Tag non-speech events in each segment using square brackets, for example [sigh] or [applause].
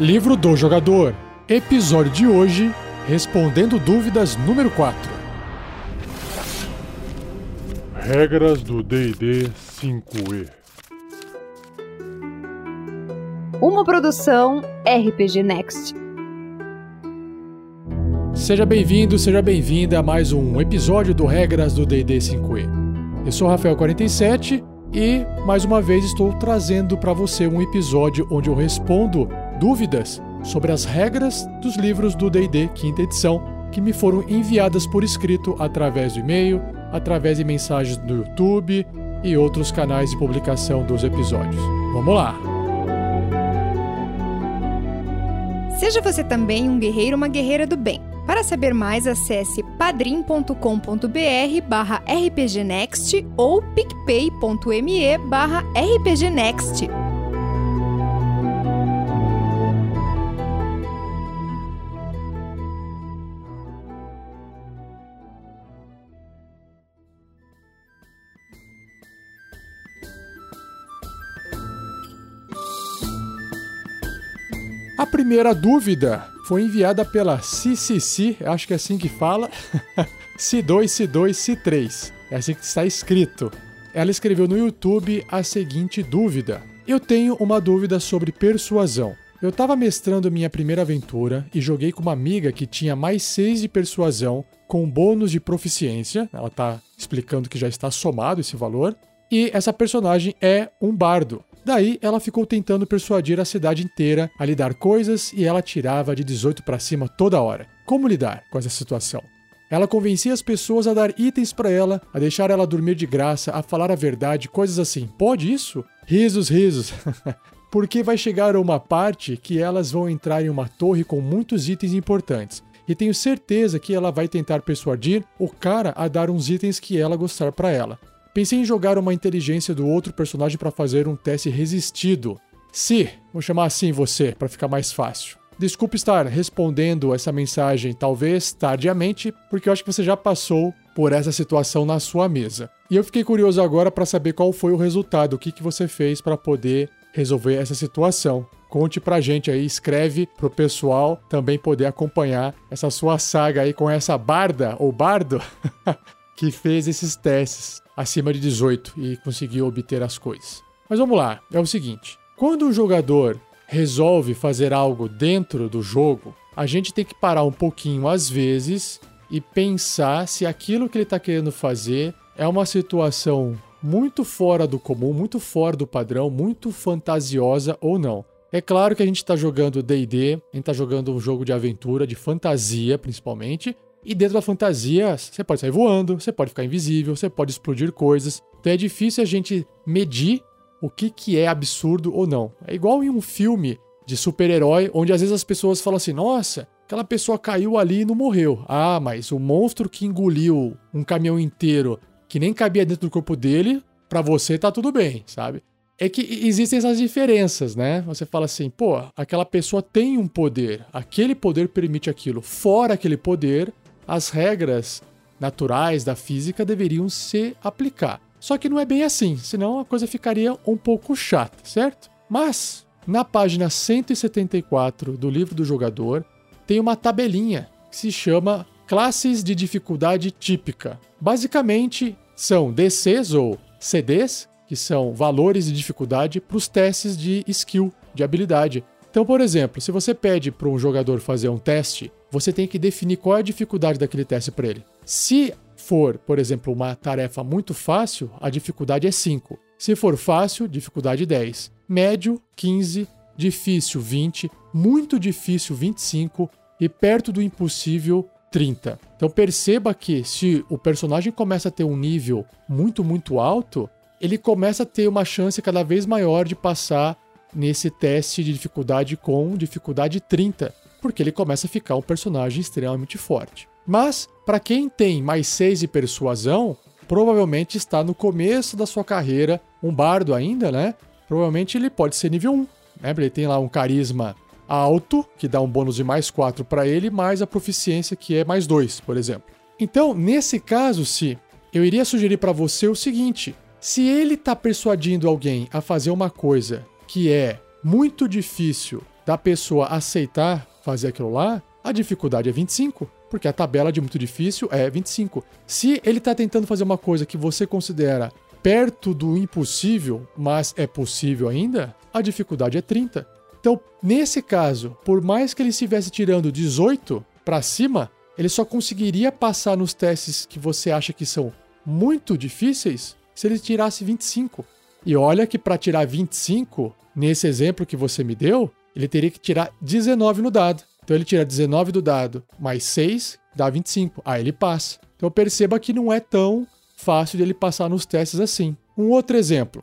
Livro do Jogador. Episódio de hoje: Respondendo Dúvidas número 4. Regras do DD 5E. Uma produção RPG Next. Seja bem-vindo, seja bem-vinda a mais um episódio do Regras do DD 5E. Eu sou Rafael47 e mais uma vez estou trazendo para você um episódio onde eu respondo dúvidas sobre as regras dos livros do D&D quinta edição que me foram enviadas por escrito através do e-mail, através de mensagens do YouTube e outros canais de publicação dos episódios. Vamos lá! Seja você também um guerreiro ou uma guerreira do bem. Para saber mais, acesse padrim.com.br barra rpgnext ou picpay.me barra rpgnext. Primeira dúvida foi enviada pela CCC, acho que é assim que fala, C2, C2, C3. É assim que está escrito. Ela escreveu no YouTube a seguinte dúvida: Eu tenho uma dúvida sobre persuasão. Eu estava mestrando minha primeira aventura e joguei com uma amiga que tinha mais 6 de persuasão com bônus de proficiência. Ela está explicando que já está somado esse valor. E essa personagem é um bardo. Daí ela ficou tentando persuadir a cidade inteira a lhe dar coisas e ela tirava de 18 para cima toda hora. Como lidar com essa situação? Ela convencia as pessoas a dar itens para ela, a deixar ela dormir de graça, a falar a verdade, coisas assim. Pode isso? Risos, risos. [laughs] Porque vai chegar uma parte que elas vão entrar em uma torre com muitos itens importantes. E tenho certeza que ela vai tentar persuadir o cara a dar uns itens que ela gostar para ela. Pensei em jogar uma inteligência do outro personagem para fazer um teste resistido. Se, vou chamar assim você para ficar mais fácil. Desculpe estar respondendo essa mensagem talvez tardiamente, porque eu acho que você já passou por essa situação na sua mesa. E eu fiquei curioso agora para saber qual foi o resultado, o que, que você fez para poder resolver essa situação. Conte pra gente aí, escreve pro pessoal também poder acompanhar essa sua saga aí com essa barda ou bardo [laughs] que fez esses testes acima de 18 e conseguiu obter as coisas. Mas vamos lá, é o seguinte: quando um jogador resolve fazer algo dentro do jogo, a gente tem que parar um pouquinho às vezes e pensar se aquilo que ele está querendo fazer é uma situação muito fora do comum, muito fora do padrão, muito fantasiosa ou não. É claro que a gente está jogando DD, a gente está jogando um jogo de aventura, de fantasia principalmente, e dentro da fantasia, você pode sair voando, você pode ficar invisível, você pode explodir coisas. Então é difícil a gente medir o que, que é absurdo ou não. É igual em um filme de super-herói, onde às vezes as pessoas falam assim: nossa, aquela pessoa caiu ali e não morreu. Ah, mas o monstro que engoliu um caminhão inteiro que nem cabia dentro do corpo dele, para você tá tudo bem, sabe? É que existem essas diferenças, né? Você fala assim, pô, aquela pessoa tem um poder, aquele poder permite aquilo. Fora aquele poder, as regras naturais da física deveriam se aplicar. Só que não é bem assim, senão a coisa ficaria um pouco chata, certo? Mas, na página 174 do livro do jogador, tem uma tabelinha que se chama Classes de Dificuldade Típica. Basicamente, são DCs ou CDs, que são valores de dificuldade para os testes de skill, de habilidade. Então, por exemplo, se você pede para um jogador fazer um teste você tem que definir qual é a dificuldade daquele teste para ele. Se for, por exemplo, uma tarefa muito fácil, a dificuldade é 5. Se for fácil, dificuldade 10. Médio, 15. Difícil, 20. Muito difícil, 25. E perto do impossível, 30. Então perceba que se o personagem começa a ter um nível muito, muito alto, ele começa a ter uma chance cada vez maior de passar nesse teste de dificuldade com dificuldade 30 porque ele começa a ficar um personagem extremamente forte. Mas, para quem tem mais 6 de persuasão, provavelmente está no começo da sua carreira, um bardo ainda, né? Provavelmente ele pode ser nível 1, né? Ele tem lá um carisma alto, que dá um bônus de mais 4 para ele, mais a proficiência que é mais 2, por exemplo. Então, nesse caso, se eu iria sugerir para você o seguinte: se ele está persuadindo alguém a fazer uma coisa que é muito difícil da pessoa aceitar fazer aquilo lá, a dificuldade é 25, porque a tabela de muito difícil é 25. Se ele está tentando fazer uma coisa que você considera perto do impossível, mas é possível ainda, a dificuldade é 30. Então, nesse caso, por mais que ele estivesse tirando 18 para cima, ele só conseguiria passar nos testes que você acha que são muito difíceis se ele tirasse 25. E olha que para tirar 25, nesse exemplo que você me deu, ele teria que tirar 19 no dado. Então ele tira 19 do dado mais 6, dá 25. Aí ele passa. Então perceba que não é tão fácil de ele passar nos testes assim. Um outro exemplo.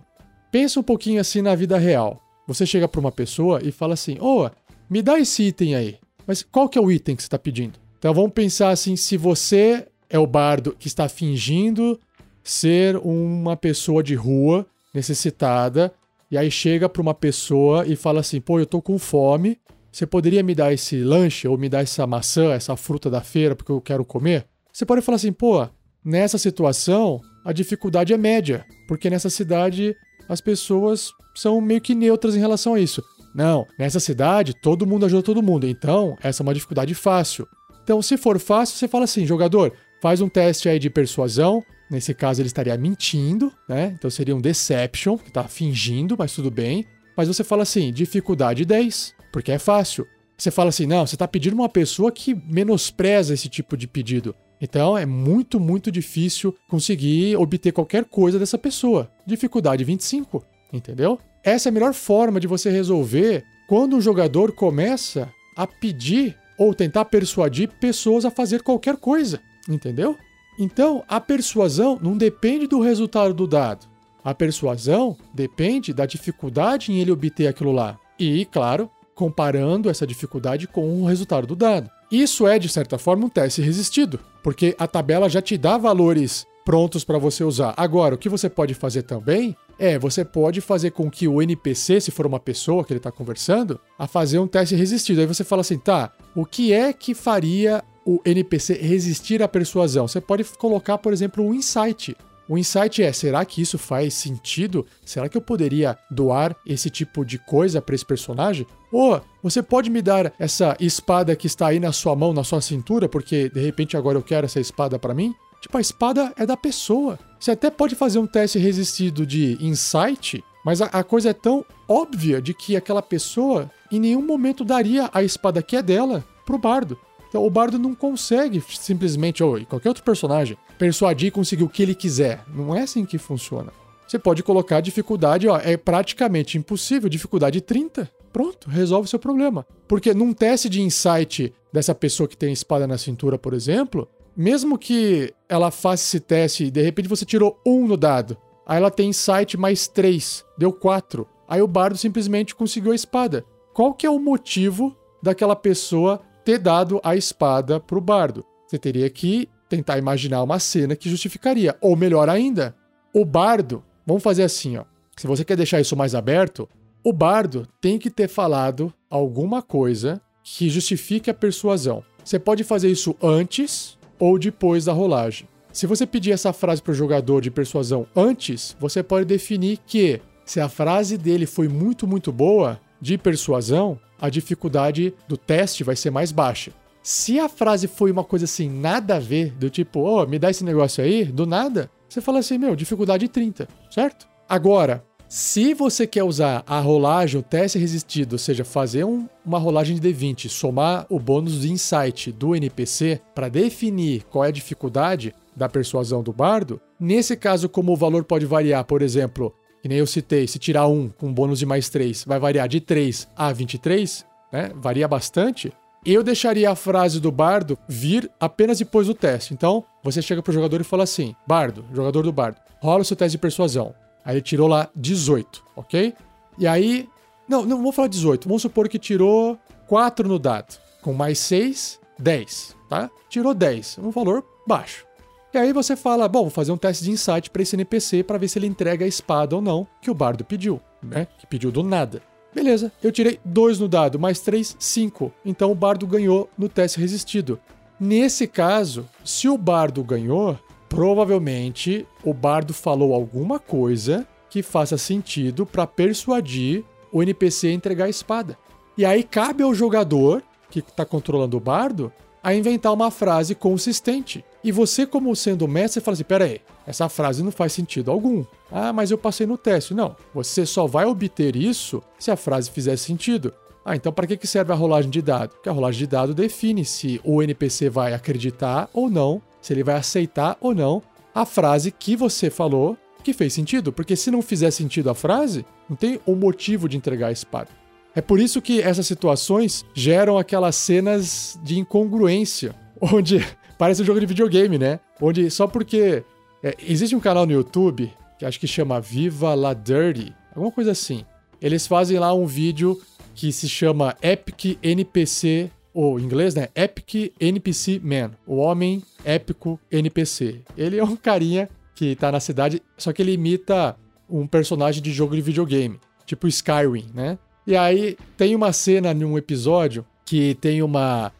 Pensa um pouquinho assim na vida real. Você chega para uma pessoa e fala assim: Ô, oh, me dá esse item aí. Mas qual que é o item que você está pedindo? Então vamos pensar assim: se você é o bardo que está fingindo ser uma pessoa de rua necessitada, e aí chega para uma pessoa e fala assim: pô, eu tô com fome, você poderia me dar esse lanche ou me dar essa maçã, essa fruta da feira porque eu quero comer? Você pode falar assim: pô, nessa situação a dificuldade é média, porque nessa cidade as pessoas são meio que neutras em relação a isso. Não, nessa cidade todo mundo ajuda todo mundo, então essa é uma dificuldade fácil. Então, se for fácil, você fala assim: jogador, faz um teste aí de persuasão. Nesse caso, ele estaria mentindo, né? Então seria um deception, que tá fingindo, mas tudo bem. Mas você fala assim: dificuldade 10 porque é fácil. Você fala assim, não, você está pedindo uma pessoa que menospreza esse tipo de pedido. Então é muito, muito difícil conseguir obter qualquer coisa dessa pessoa. Dificuldade 25, entendeu? Essa é a melhor forma de você resolver quando um jogador começa a pedir ou tentar persuadir pessoas a fazer qualquer coisa, entendeu? Então, a persuasão não depende do resultado do dado. A persuasão depende da dificuldade em ele obter aquilo lá. E, claro, comparando essa dificuldade com o resultado do dado. Isso é, de certa forma, um teste resistido, porque a tabela já te dá valores prontos para você usar. Agora, o que você pode fazer também é, você pode fazer com que o NPC, se for uma pessoa que ele está conversando, a fazer um teste resistido. Aí você fala assim, tá, o que é que faria o NPC resistir à persuasão? Você pode colocar, por exemplo, um insight. O insight é: será que isso faz sentido? Será que eu poderia doar esse tipo de coisa para esse personagem? Ou você pode me dar essa espada que está aí na sua mão, na sua cintura, porque de repente agora eu quero essa espada para mim? Tipo, a espada é da pessoa. Você até pode fazer um teste resistido de insight, mas a, a coisa é tão óbvia de que aquela pessoa em nenhum momento daria a espada que é dela pro bardo. Então, o bardo não consegue simplesmente, ou qualquer outro personagem, persuadir e conseguir o que ele quiser. Não é assim que funciona. Você pode colocar dificuldade, ó, é praticamente impossível, dificuldade 30. Pronto, resolve o seu problema. Porque num teste de insight dessa pessoa que tem espada na cintura, por exemplo, mesmo que ela faça esse teste e de repente você tirou um no dado, aí ela tem insight mais 3, deu 4. Aí o bardo simplesmente conseguiu a espada. Qual que é o motivo daquela pessoa ter dado a espada pro bardo. Você teria que tentar imaginar uma cena que justificaria. Ou melhor ainda, o bardo. Vamos fazer assim, ó. Se você quer deixar isso mais aberto, o bardo tem que ter falado alguma coisa que justifique a persuasão. Você pode fazer isso antes ou depois da rolagem. Se você pedir essa frase para o jogador de persuasão antes, você pode definir que, se a frase dele foi muito, muito boa, de persuasão, a dificuldade do teste vai ser mais baixa. Se a frase foi uma coisa assim, nada a ver, do tipo, ô, oh, me dá esse negócio aí, do nada, você fala assim, meu, dificuldade 30, certo? Agora, se você quer usar a rolagem, o teste resistido, ou seja, fazer um, uma rolagem de D20, somar o bônus de insight do NPC para definir qual é a dificuldade da persuasão do bardo, nesse caso, como o valor pode variar, por exemplo, que nem eu citei, se tirar um com bônus de mais 3, vai variar de 3 a 23, né? Varia bastante. Eu deixaria a frase do bardo vir apenas depois do teste. Então, você chega pro jogador e fala assim: Bardo, jogador do bardo, rola o seu teste de persuasão. Aí ele tirou lá 18, ok? E aí. Não, não vou falar 18. Vamos supor que tirou 4 no dado. Com mais 6, 10, tá? Tirou 10. Um valor baixo. E aí você fala, bom, vou fazer um teste de insight para esse NPC para ver se ele entrega a espada ou não que o bardo pediu, né? Que pediu do nada. Beleza, eu tirei 2 no dado, mais 3, 5. Então o bardo ganhou no teste resistido. Nesse caso, se o bardo ganhou, provavelmente o bardo falou alguma coisa que faça sentido para persuadir o NPC a entregar a espada. E aí cabe ao jogador, que está controlando o bardo, a inventar uma frase consistente. E você, como sendo mestre, fala assim: pera aí, essa frase não faz sentido algum. Ah, mas eu passei no teste. Não, você só vai obter isso se a frase fizer sentido. Ah, então para que serve a rolagem de dado? Porque a rolagem de dado define se o NPC vai acreditar ou não, se ele vai aceitar ou não a frase que você falou que fez sentido. Porque se não fizer sentido a frase, não tem o motivo de entregar a espada. É por isso que essas situações geram aquelas cenas de incongruência, [laughs] onde parece um jogo de videogame, né? Onde só porque é, existe um canal no YouTube que acho que chama Viva La Dirty, alguma coisa assim. Eles fazem lá um vídeo que se chama Epic NPC, ou em inglês, né? Epic NPC Man, o homem épico NPC. Ele é um carinha que tá na cidade, só que ele imita um personagem de jogo de videogame, tipo Skyrim, né? E aí tem uma cena num episódio que tem uma.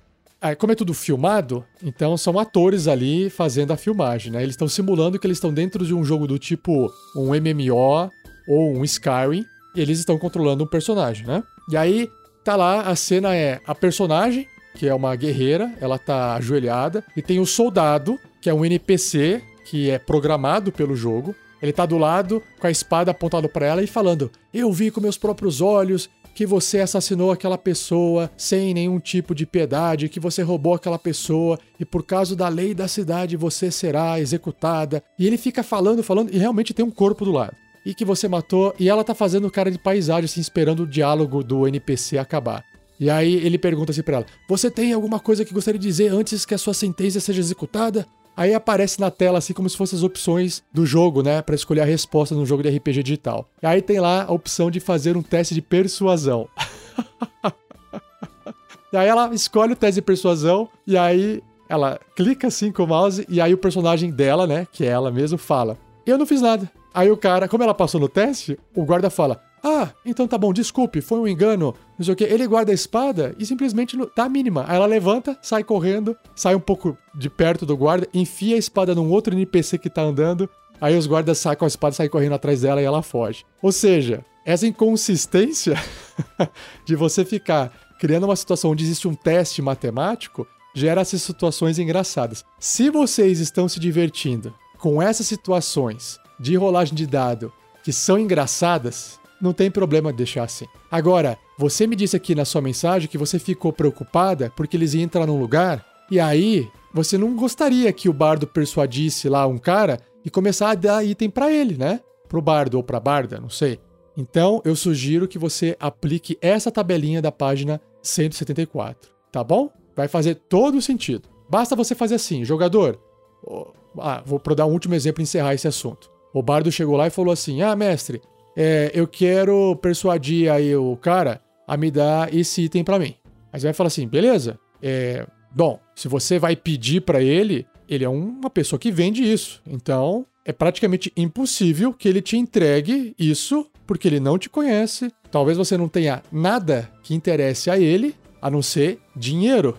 Como é tudo filmado, então são atores ali fazendo a filmagem, né? Eles estão simulando que eles estão dentro de um jogo do tipo um MMO ou um Skyrim, e eles estão controlando um personagem, né? E aí tá lá, a cena é a personagem, que é uma guerreira, ela tá ajoelhada, e tem o soldado, que é um NPC que é programado pelo jogo, ele tá do lado, com a espada apontada para ela e falando: Eu vi com meus próprios olhos que você assassinou aquela pessoa sem nenhum tipo de piedade, que você roubou aquela pessoa e por causa da lei da cidade você será executada. E ele fica falando, falando, e realmente tem um corpo do lado. E que você matou, e ela tá fazendo cara de paisagem, assim, esperando o diálogo do NPC acabar. E aí ele pergunta assim pra ela: Você tem alguma coisa que gostaria de dizer antes que a sua sentença seja executada? Aí aparece na tela assim como se fossem as opções do jogo, né, para escolher a resposta no jogo de RPG digital. E aí tem lá a opção de fazer um teste de persuasão. [laughs] e aí ela escolhe o teste de persuasão e aí ela clica assim com o mouse e aí o personagem dela, né, que é ela mesmo, fala: "Eu não fiz nada". Aí o cara, como ela passou no teste, o guarda fala: ah, então tá bom, desculpe, foi um engano, não sei o que. Ele guarda a espada e simplesmente tá mínima. Aí ela levanta, sai correndo, sai um pouco de perto do guarda, enfia a espada num outro NPC que tá andando. Aí os guardas saem com a espada, saem correndo atrás dela e ela foge. Ou seja, essa inconsistência [laughs] de você ficar criando uma situação onde existe um teste matemático gera essas situações engraçadas. Se vocês estão se divertindo com essas situações de rolagem de dado que são engraçadas, não tem problema deixar assim. Agora, você me disse aqui na sua mensagem que você ficou preocupada porque eles iam entrar num lugar e aí você não gostaria que o bardo persuadisse lá um cara e começar a dar item para ele, né? Pro bardo ou pra barda, não sei. Então, eu sugiro que você aplique essa tabelinha da página 174, tá bom? Vai fazer todo o sentido. Basta você fazer assim, jogador. Ah, vou dar um último exemplo e encerrar esse assunto. O bardo chegou lá e falou assim: Ah, mestre, é, eu quero persuadir aí o cara a me dar esse item para mim. Aí você vai falar assim, beleza? É, bom, se você vai pedir para ele, ele é uma pessoa que vende isso. Então, é praticamente impossível que ele te entregue isso porque ele não te conhece. Talvez você não tenha nada que interesse a ele, a não ser dinheiro.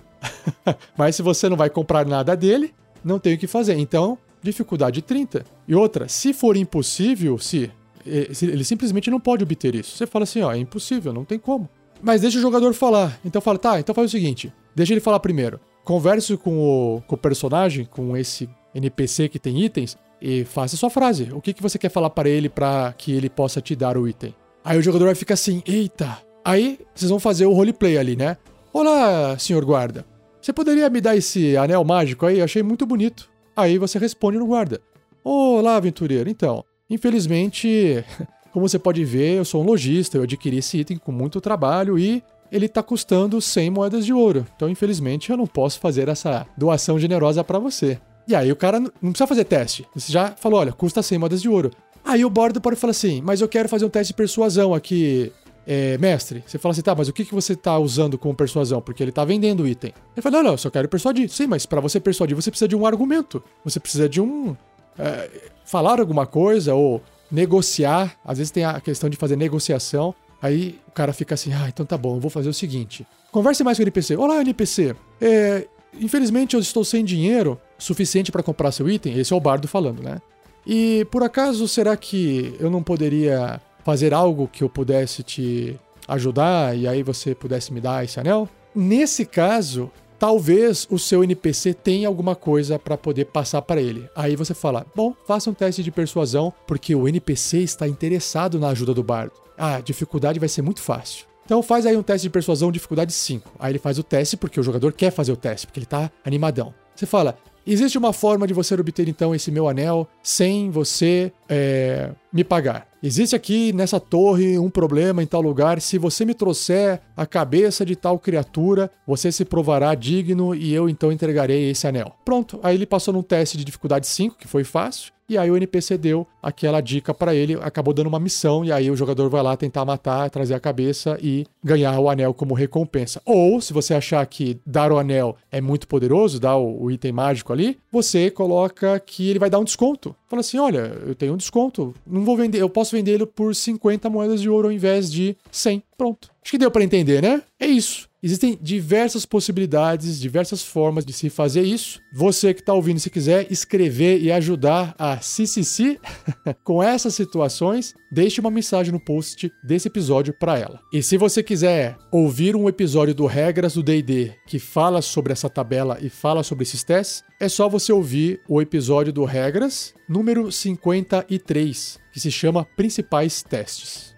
[laughs] Mas se você não vai comprar nada dele, não tem o que fazer. Então, dificuldade 30. E outra, se for impossível, se ele simplesmente não pode obter isso. Você fala assim, ó, é impossível, não tem como. Mas deixa o jogador falar. Então fala, tá, então faz o seguinte, deixa ele falar primeiro. Converse com o, com o personagem, com esse NPC que tem itens, e faça sua frase. O que, que você quer falar para ele para que ele possa te dar o item? Aí o jogador vai ficar assim, eita. Aí vocês vão fazer o roleplay ali, né? Olá, senhor guarda. Você poderia me dar esse anel mágico aí? Eu achei muito bonito. Aí você responde no guarda. Olá, aventureiro. Então, Infelizmente, [laughs] como você pode ver, eu sou um lojista, eu adquiri esse item com muito trabalho e ele está custando 100 moedas de ouro. Então, infelizmente, eu não posso fazer essa doação generosa para você. E aí o cara não precisa fazer teste. Você já falou, olha, custa 100 moedas de ouro. Aí o bordo pode falar assim, mas eu quero fazer um teste de persuasão aqui, é, mestre. Você fala assim, tá, mas o que, que você está usando como persuasão? Porque ele está vendendo o item. Ele fala, não, não, eu só quero persuadir. Sim, mas para você persuadir, você precisa de um argumento. Você precisa de um é, falar alguma coisa ou negociar. Às vezes tem a questão de fazer negociação. Aí o cara fica assim: ah, então tá bom, eu vou fazer o seguinte. Converse mais com o NPC. Olá, NPC. É, infelizmente eu estou sem dinheiro suficiente para comprar seu item. Esse é o bardo falando, né? E por acaso será que eu não poderia fazer algo que eu pudesse te ajudar e aí você pudesse me dar esse anel? Nesse caso, talvez o seu NPC tenha alguma coisa para poder passar para ele. Aí você fala: "Bom, faça um teste de persuasão, porque o NPC está interessado na ajuda do bardo. Ah, a dificuldade vai ser muito fácil. Então faz aí um teste de persuasão dificuldade 5. Aí ele faz o teste porque o jogador quer fazer o teste, porque ele tá animadão. Você fala: Existe uma forma de você obter então esse meu anel sem você é, me pagar. Existe aqui nessa torre um problema em tal lugar. Se você me trouxer a cabeça de tal criatura, você se provará digno e eu então entregarei esse anel. Pronto, aí ele passou num teste de dificuldade 5, que foi fácil. E aí o NPC deu aquela dica para ele, acabou dando uma missão, e aí o jogador vai lá tentar matar, trazer a cabeça e ganhar o anel como recompensa. Ou, se você achar que dar o anel é muito poderoso, dar o, item mágico ali, você coloca que ele vai dar um desconto. Fala assim: olha, eu tenho um desconto, não vou vender, eu posso vender ele por 50 moedas de ouro ao invés de 100. Pronto. Acho que deu para entender, né? É isso. Existem diversas possibilidades, diversas formas de se fazer isso. Você que está ouvindo, se quiser escrever e ajudar a CCC [laughs] com essas situações, deixe uma mensagem no post desse episódio para ela. E se você quiser ouvir um episódio do Regras do D&D que fala sobre essa tabela e fala sobre esses testes, é só você ouvir o episódio do Regras número 53, que se chama Principais Testes.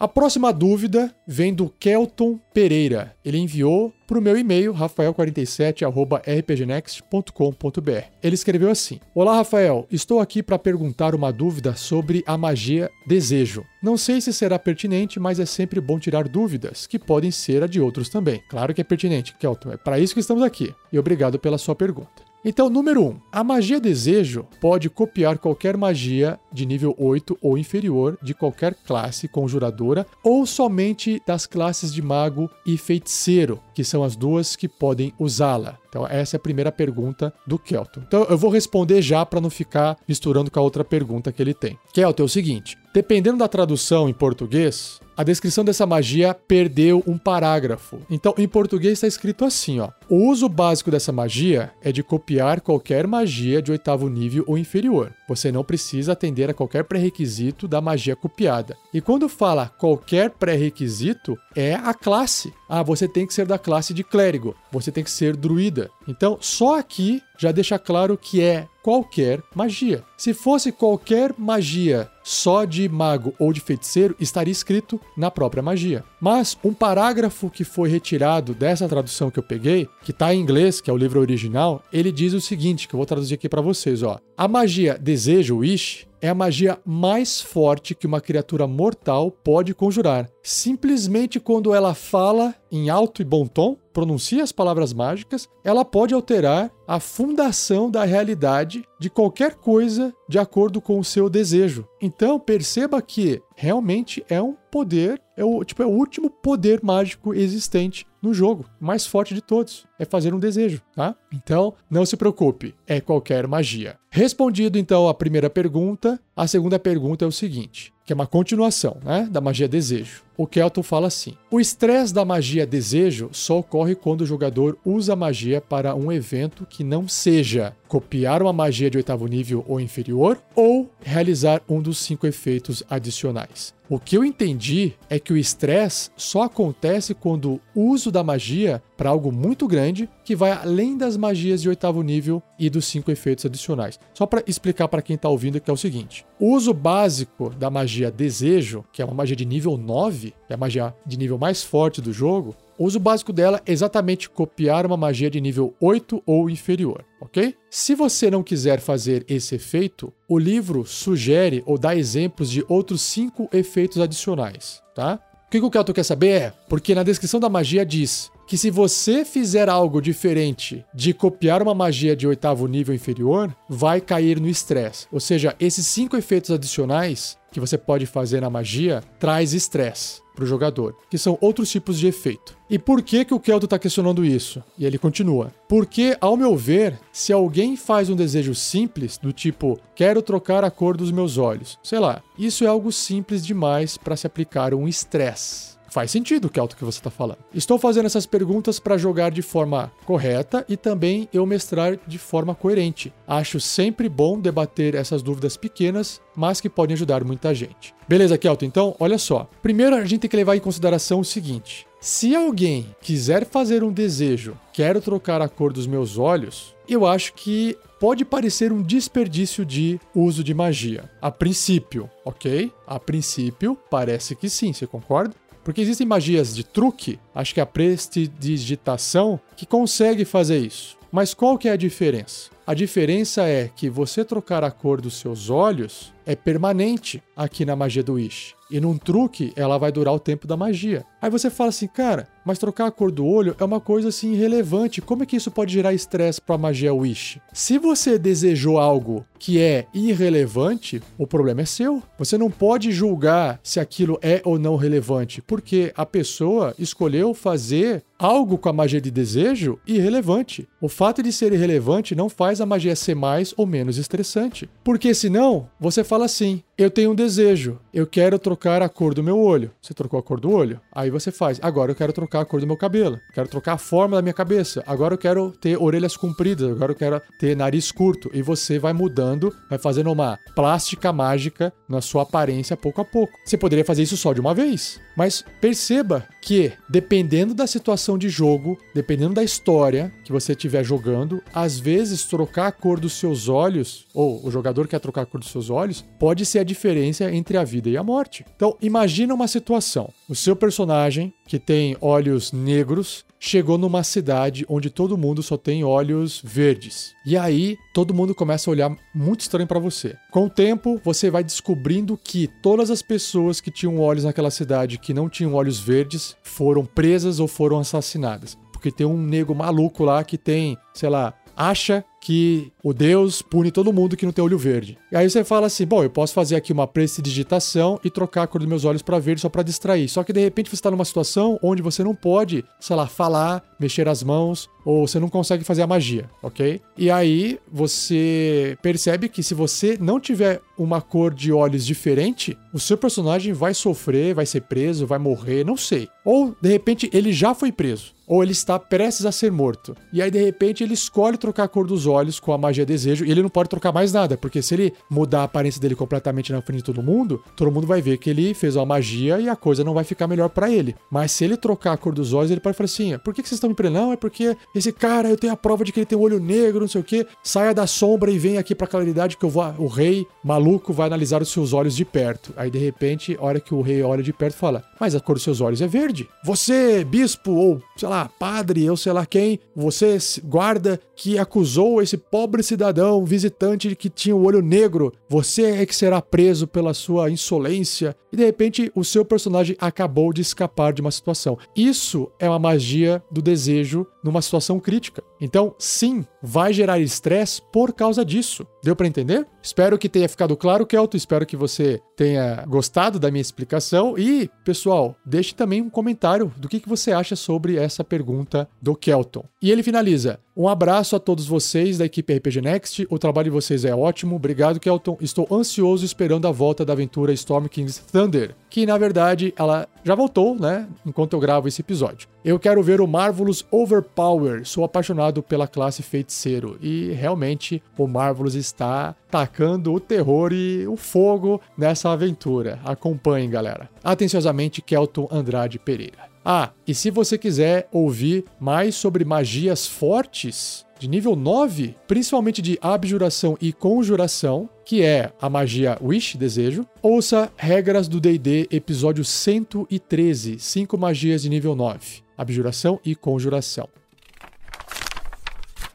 A próxima dúvida vem do Kelton Pereira. Ele enviou para o meu e-mail, rafael47.rpgnext.com.br. Ele escreveu assim: Olá, Rafael. Estou aqui para perguntar uma dúvida sobre a magia desejo. Não sei se será pertinente, mas é sempre bom tirar dúvidas, que podem ser a de outros também. Claro que é pertinente, Kelton. É para isso que estamos aqui. E obrigado pela sua pergunta. Então, número 1. Um, a magia desejo pode copiar qualquer magia de nível 8 ou inferior de qualquer classe conjuradora ou somente das classes de mago e feiticeiro, que são as duas que podem usá-la. Então, essa é a primeira pergunta do Kelton. Então, eu vou responder já para não ficar misturando com a outra pergunta que ele tem. Kelton, é o seguinte: dependendo da tradução em português, a descrição dessa magia perdeu um parágrafo. Então, em português está escrito assim, ó. O uso básico dessa magia é de copiar qualquer magia de oitavo nível ou inferior. Você não precisa atender a qualquer pré-requisito da magia copiada. E quando fala qualquer pré-requisito, é a classe. Ah, você tem que ser da classe de clérigo, você tem que ser druida. Então, só aqui já deixa claro que é qualquer magia. Se fosse qualquer magia só de mago ou de feiticeiro, estaria escrito na própria magia. Mas um parágrafo que foi retirado dessa tradução que eu peguei, que está em inglês, que é o livro original, ele diz o seguinte, que eu vou traduzir aqui para vocês, ó. A magia desejo, wish, é a magia mais forte que uma criatura mortal pode conjurar. Simplesmente quando ela fala em alto e bom tom, pronuncia as palavras mágicas, ela pode alterar a fundação da realidade de qualquer coisa de acordo com o seu desejo. Então perceba que realmente é um poder, é o, tipo, é o último poder mágico existente no jogo, mais forte de todos. É fazer um desejo, tá? Então, não se preocupe, é qualquer magia. Respondido então a primeira pergunta, a segunda pergunta é o seguinte: que é uma continuação né, da magia desejo. O Kelton fala assim: O estresse da magia desejo só ocorre quando o jogador usa a magia para um evento que não seja copiar uma magia de oitavo nível ou inferior ou realizar um dos cinco efeitos adicionais. O que eu entendi é que o estresse só acontece quando o uso da magia para algo muito grande que vai além das magias de oitavo nível e dos cinco efeitos adicionais. Só para explicar para quem está ouvindo que é o seguinte: o uso básico da magia desejo, que é uma magia de nível 9, que é a magia de nível mais forte do jogo, o uso básico dela é exatamente copiar uma magia de nível 8 ou inferior, ok? Se você não quiser fazer esse efeito, o livro sugere ou dá exemplos de outros 5 efeitos adicionais, tá? O que o Kelton quer saber é, porque na descrição da magia diz que se você fizer algo diferente de copiar uma magia de oitavo nível inferior, vai cair no estresse. Ou seja, esses cinco efeitos adicionais que você pode fazer na magia traz estresse para o jogador, que são outros tipos de efeito. E por que que o Kelto está questionando isso? E ele continua. Porque, ao meu ver, se alguém faz um desejo simples, do tipo, quero trocar a cor dos meus olhos, sei lá, isso é algo simples demais para se aplicar um estresse. Faz sentido, Kelton, o que você está falando. Estou fazendo essas perguntas para jogar de forma correta e também eu mestrar de forma coerente. Acho sempre bom debater essas dúvidas pequenas, mas que podem ajudar muita gente. Beleza, Kelton? Então, olha só. Primeiro, a gente tem que levar em consideração o seguinte: se alguém quiser fazer um desejo, quero trocar a cor dos meus olhos, eu acho que pode parecer um desperdício de uso de magia. A princípio, ok? A princípio, parece que sim, você concorda? Porque existem magias de truque, acho que a prestidigitação, que consegue fazer isso. Mas qual que é a diferença? A diferença é que você trocar a cor dos seus olhos é permanente aqui na magia do Wish. E num truque, ela vai durar o tempo da magia. Aí você fala assim, cara, mas trocar a cor do olho é uma coisa assim irrelevante. Como é que isso pode gerar estresse para a magia Wish? Se você desejou algo que é irrelevante, o problema é seu. Você não pode julgar se aquilo é ou não relevante, porque a pessoa escolheu fazer algo com a magia de desejo irrelevante. O fato de ser irrelevante não faz a magia ser mais ou menos estressante. Porque senão, você fala assim: eu tenho um desejo, eu quero trocar a cor do meu olho. Você trocou a cor do olho? Aí você faz. Agora eu quero trocar a cor do meu cabelo. Quero trocar a forma da minha cabeça. Agora eu quero ter orelhas compridas. Agora eu quero ter nariz curto. E você vai mudando, vai fazendo uma plástica mágica na sua aparência pouco a pouco. Você poderia fazer isso só de uma vez. Mas perceba que, dependendo da situação de jogo, dependendo da história que você estiver jogando, às vezes trocar a cor dos seus olhos, ou o jogador quer trocar a cor dos seus olhos, pode ser diferença entre a vida e a morte. Então, imagina uma situação: o seu personagem, que tem olhos negros, chegou numa cidade onde todo mundo só tem olhos verdes. E aí todo mundo começa a olhar muito estranho para você. Com o tempo, você vai descobrindo que todas as pessoas que tinham olhos naquela cidade que não tinham olhos verdes foram presas ou foram assassinadas. Porque tem um nego maluco lá que tem, sei lá, acha que o Deus pune todo mundo que não tem olho verde. E aí você fala assim: bom, eu posso fazer aqui uma prestidigitação e trocar a cor dos meus olhos para verde só para distrair. Só que de repente você está numa situação onde você não pode, sei lá, falar, mexer as mãos, ou você não consegue fazer a magia, ok? E aí você percebe que se você não tiver uma cor de olhos diferente, o seu personagem vai sofrer, vai ser preso, vai morrer, não sei. Ou de repente ele já foi preso, ou ele está prestes a ser morto. E aí de repente ele escolhe trocar a cor dos olhos com a magia desejo e ele não pode trocar mais nada, porque se ele mudar a aparência dele completamente na frente de todo mundo, todo mundo vai ver que ele fez uma magia e a coisa não vai ficar melhor para ele. Mas se ele trocar a cor dos olhos, ele pode falar assim: por que vocês estão me prendendo? Não, é porque esse cara, eu tenho a prova de que ele tem um olho negro, não sei o que. Saia da sombra e vem aqui pra claridade que eu vou. O rei maluco vai analisar os seus olhos de perto. Aí de repente, a hora que o rei olha de perto, fala: Mas a cor dos seus olhos é verde. Você, bispo, ou sei lá, padre, ou sei lá quem, você guarda que acusou esse pobre cidadão visitante que tinha o olho negro. Você é que será preso pela sua insolência. E de repente, o seu personagem acabou de escapar de uma situação. Isso é uma magia do desejo numa situação crítica. Então, sim, vai gerar estresse por causa disso. Deu para entender? Espero que tenha ficado claro, Kelto. Espero que você tenha gostado da minha explicação. E, pessoal, deixe também um comentário do que, você acha sobre essa pergunta do Kelton. E ele finaliza: Um abraço a todos vocês da equipe RPG Next. O trabalho de vocês é ótimo. Obrigado, Kelton. Estou ansioso esperando a volta da aventura Storm King's Thunder, que na verdade ela já voltou, né? Enquanto eu gravo esse episódio. Eu quero ver o Marvelous Overpower. Sou apaixonado pela classe feiticeiro e realmente o Marvelous está tacando o terror e o fogo nessa aventura. Acompanhem, galera. Atenciosamente, Kelton Andrade Pereira. Ah, e se você quiser ouvir mais sobre magias fortes de nível 9, principalmente de abjuração e conjuração, que é a magia Wish, desejo, ouça Regras do D&D, episódio 113, 5 magias de nível 9, abjuração e conjuração.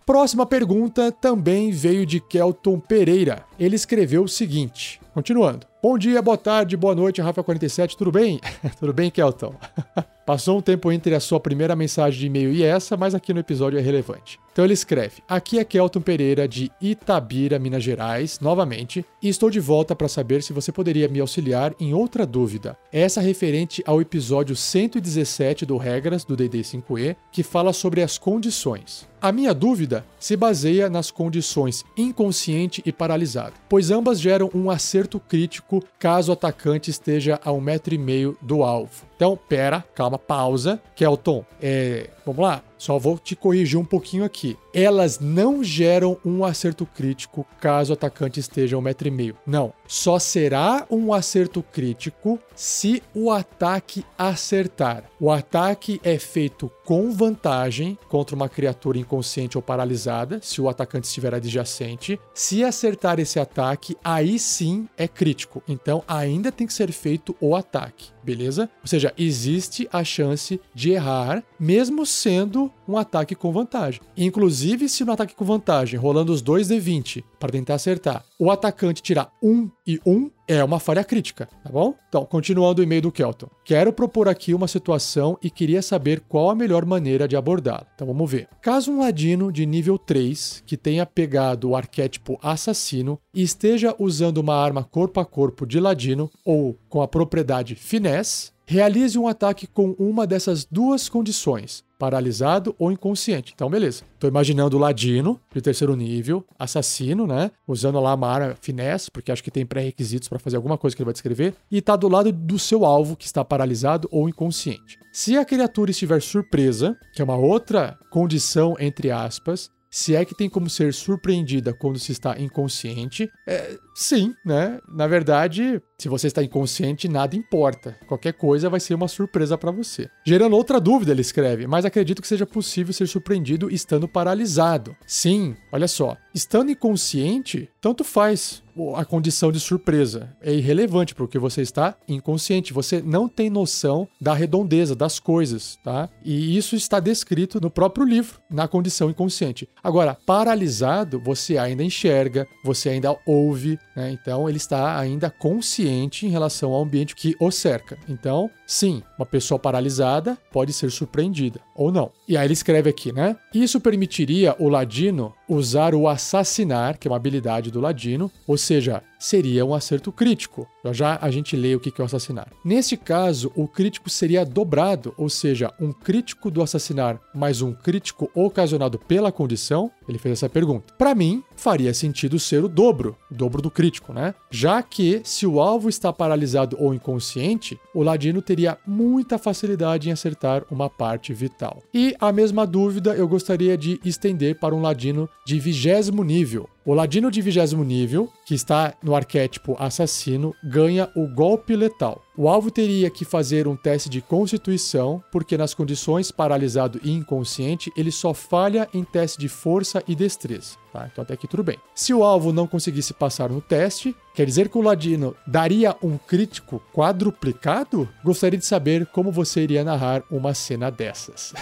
Próxima pergunta também veio de Kelton Pereira. Ele escreveu o seguinte, continuando. Bom dia, boa tarde, boa noite, Rafa47, tudo bem? [laughs] tudo bem, Kelton? [laughs] Passou um tempo entre a sua primeira mensagem de e-mail e essa, mas aqui no episódio é relevante. Então ele escreve: Aqui é Kelton Pereira de Itabira, Minas Gerais, novamente, e estou de volta para saber se você poderia me auxiliar em outra dúvida. Essa referente ao episódio 117 do Regras do DD 5E, que fala sobre as condições. A minha dúvida se baseia nas condições inconsciente e paralisado, pois ambas geram um acerto crítico caso o atacante esteja a um metro e meio do alvo. Então, pera, calma, pausa. Kelton, é, vamos lá, só vou te corrigir um pouquinho aqui. Elas não geram um acerto crítico caso o atacante esteja a um metro e meio. Não, só será um acerto crítico se o ataque acertar. O ataque é feito com vantagem contra uma criatura inconsciente ou paralisada, se o atacante estiver adjacente. Se acertar esse ataque, aí sim é crítico. Então ainda tem que ser feito o ataque, beleza? Ou seja, existe a chance de errar, mesmo sendo um ataque com vantagem. Inclusive, se no ataque com vantagem, rolando os dois D20 para tentar acertar, o atacante tirar um e um, é uma falha crítica, tá bom? Então, continuando o e-mail do Kelton. Quero propor aqui uma situação e queria saber qual a melhor maneira de abordá-la. Então vamos ver. Caso um ladino de nível 3 que tenha pegado o arquétipo assassino e esteja usando uma arma corpo a corpo de ladino ou com a propriedade finesse, realize um ataque com uma dessas duas condições paralisado ou inconsciente. Então, beleza. Tô imaginando o ladino de terceiro nível, assassino, né? Usando lá uma arma finesse, porque acho que tem pré-requisitos para fazer alguma coisa que ele vai descrever, e tá do lado do seu alvo que está paralisado ou inconsciente. Se a criatura estiver surpresa, que é uma outra condição entre aspas, se é que tem como ser surpreendida quando se está inconsciente, é, sim, né? Na verdade, se você está inconsciente, nada importa. Qualquer coisa vai ser uma surpresa para você. Gerando outra dúvida, ele escreve, mas acredito que seja possível ser surpreendido estando paralisado. Sim, olha só, estando inconsciente, tanto faz a condição de surpresa. É irrelevante porque você está inconsciente, você não tem noção da redondeza das coisas, tá? E isso está descrito no próprio livro, na condição inconsciente. Agora, paralisado, você ainda enxerga, você ainda ouve, né? Então ele está ainda consciente em relação ao ambiente que o cerca. Então, sim, uma pessoa paralisada pode ser surpreendida ou não. E aí ele escreve aqui, né? Isso permitiria o ladino usar o assassinar, que é uma habilidade do ladino, ou seja, seria um acerto crítico. Já a gente lê o que é o assassinar. Neste caso, o crítico seria dobrado, ou seja, um crítico do assassinar mais um crítico ocasionado pela condição. Ele fez essa pergunta. Para mim, faria sentido ser o dobro, o dobro do crítico, né? Já que se o alvo está paralisado ou inconsciente, o ladino teria muita facilidade em acertar uma parte vital. E a mesma dúvida eu gostaria de estender para um ladino de vigésimo nível. O ladino de vigésimo nível, que está no arquétipo assassino, ganha o golpe letal. O alvo teria que fazer um teste de constituição, porque nas condições paralisado e inconsciente, ele só falha em teste de força e destreza. Tá? Então até aqui tudo bem. Se o alvo não conseguisse passar no teste, quer dizer que o ladino daria um crítico quadruplicado? Gostaria de saber como você iria narrar uma cena dessas.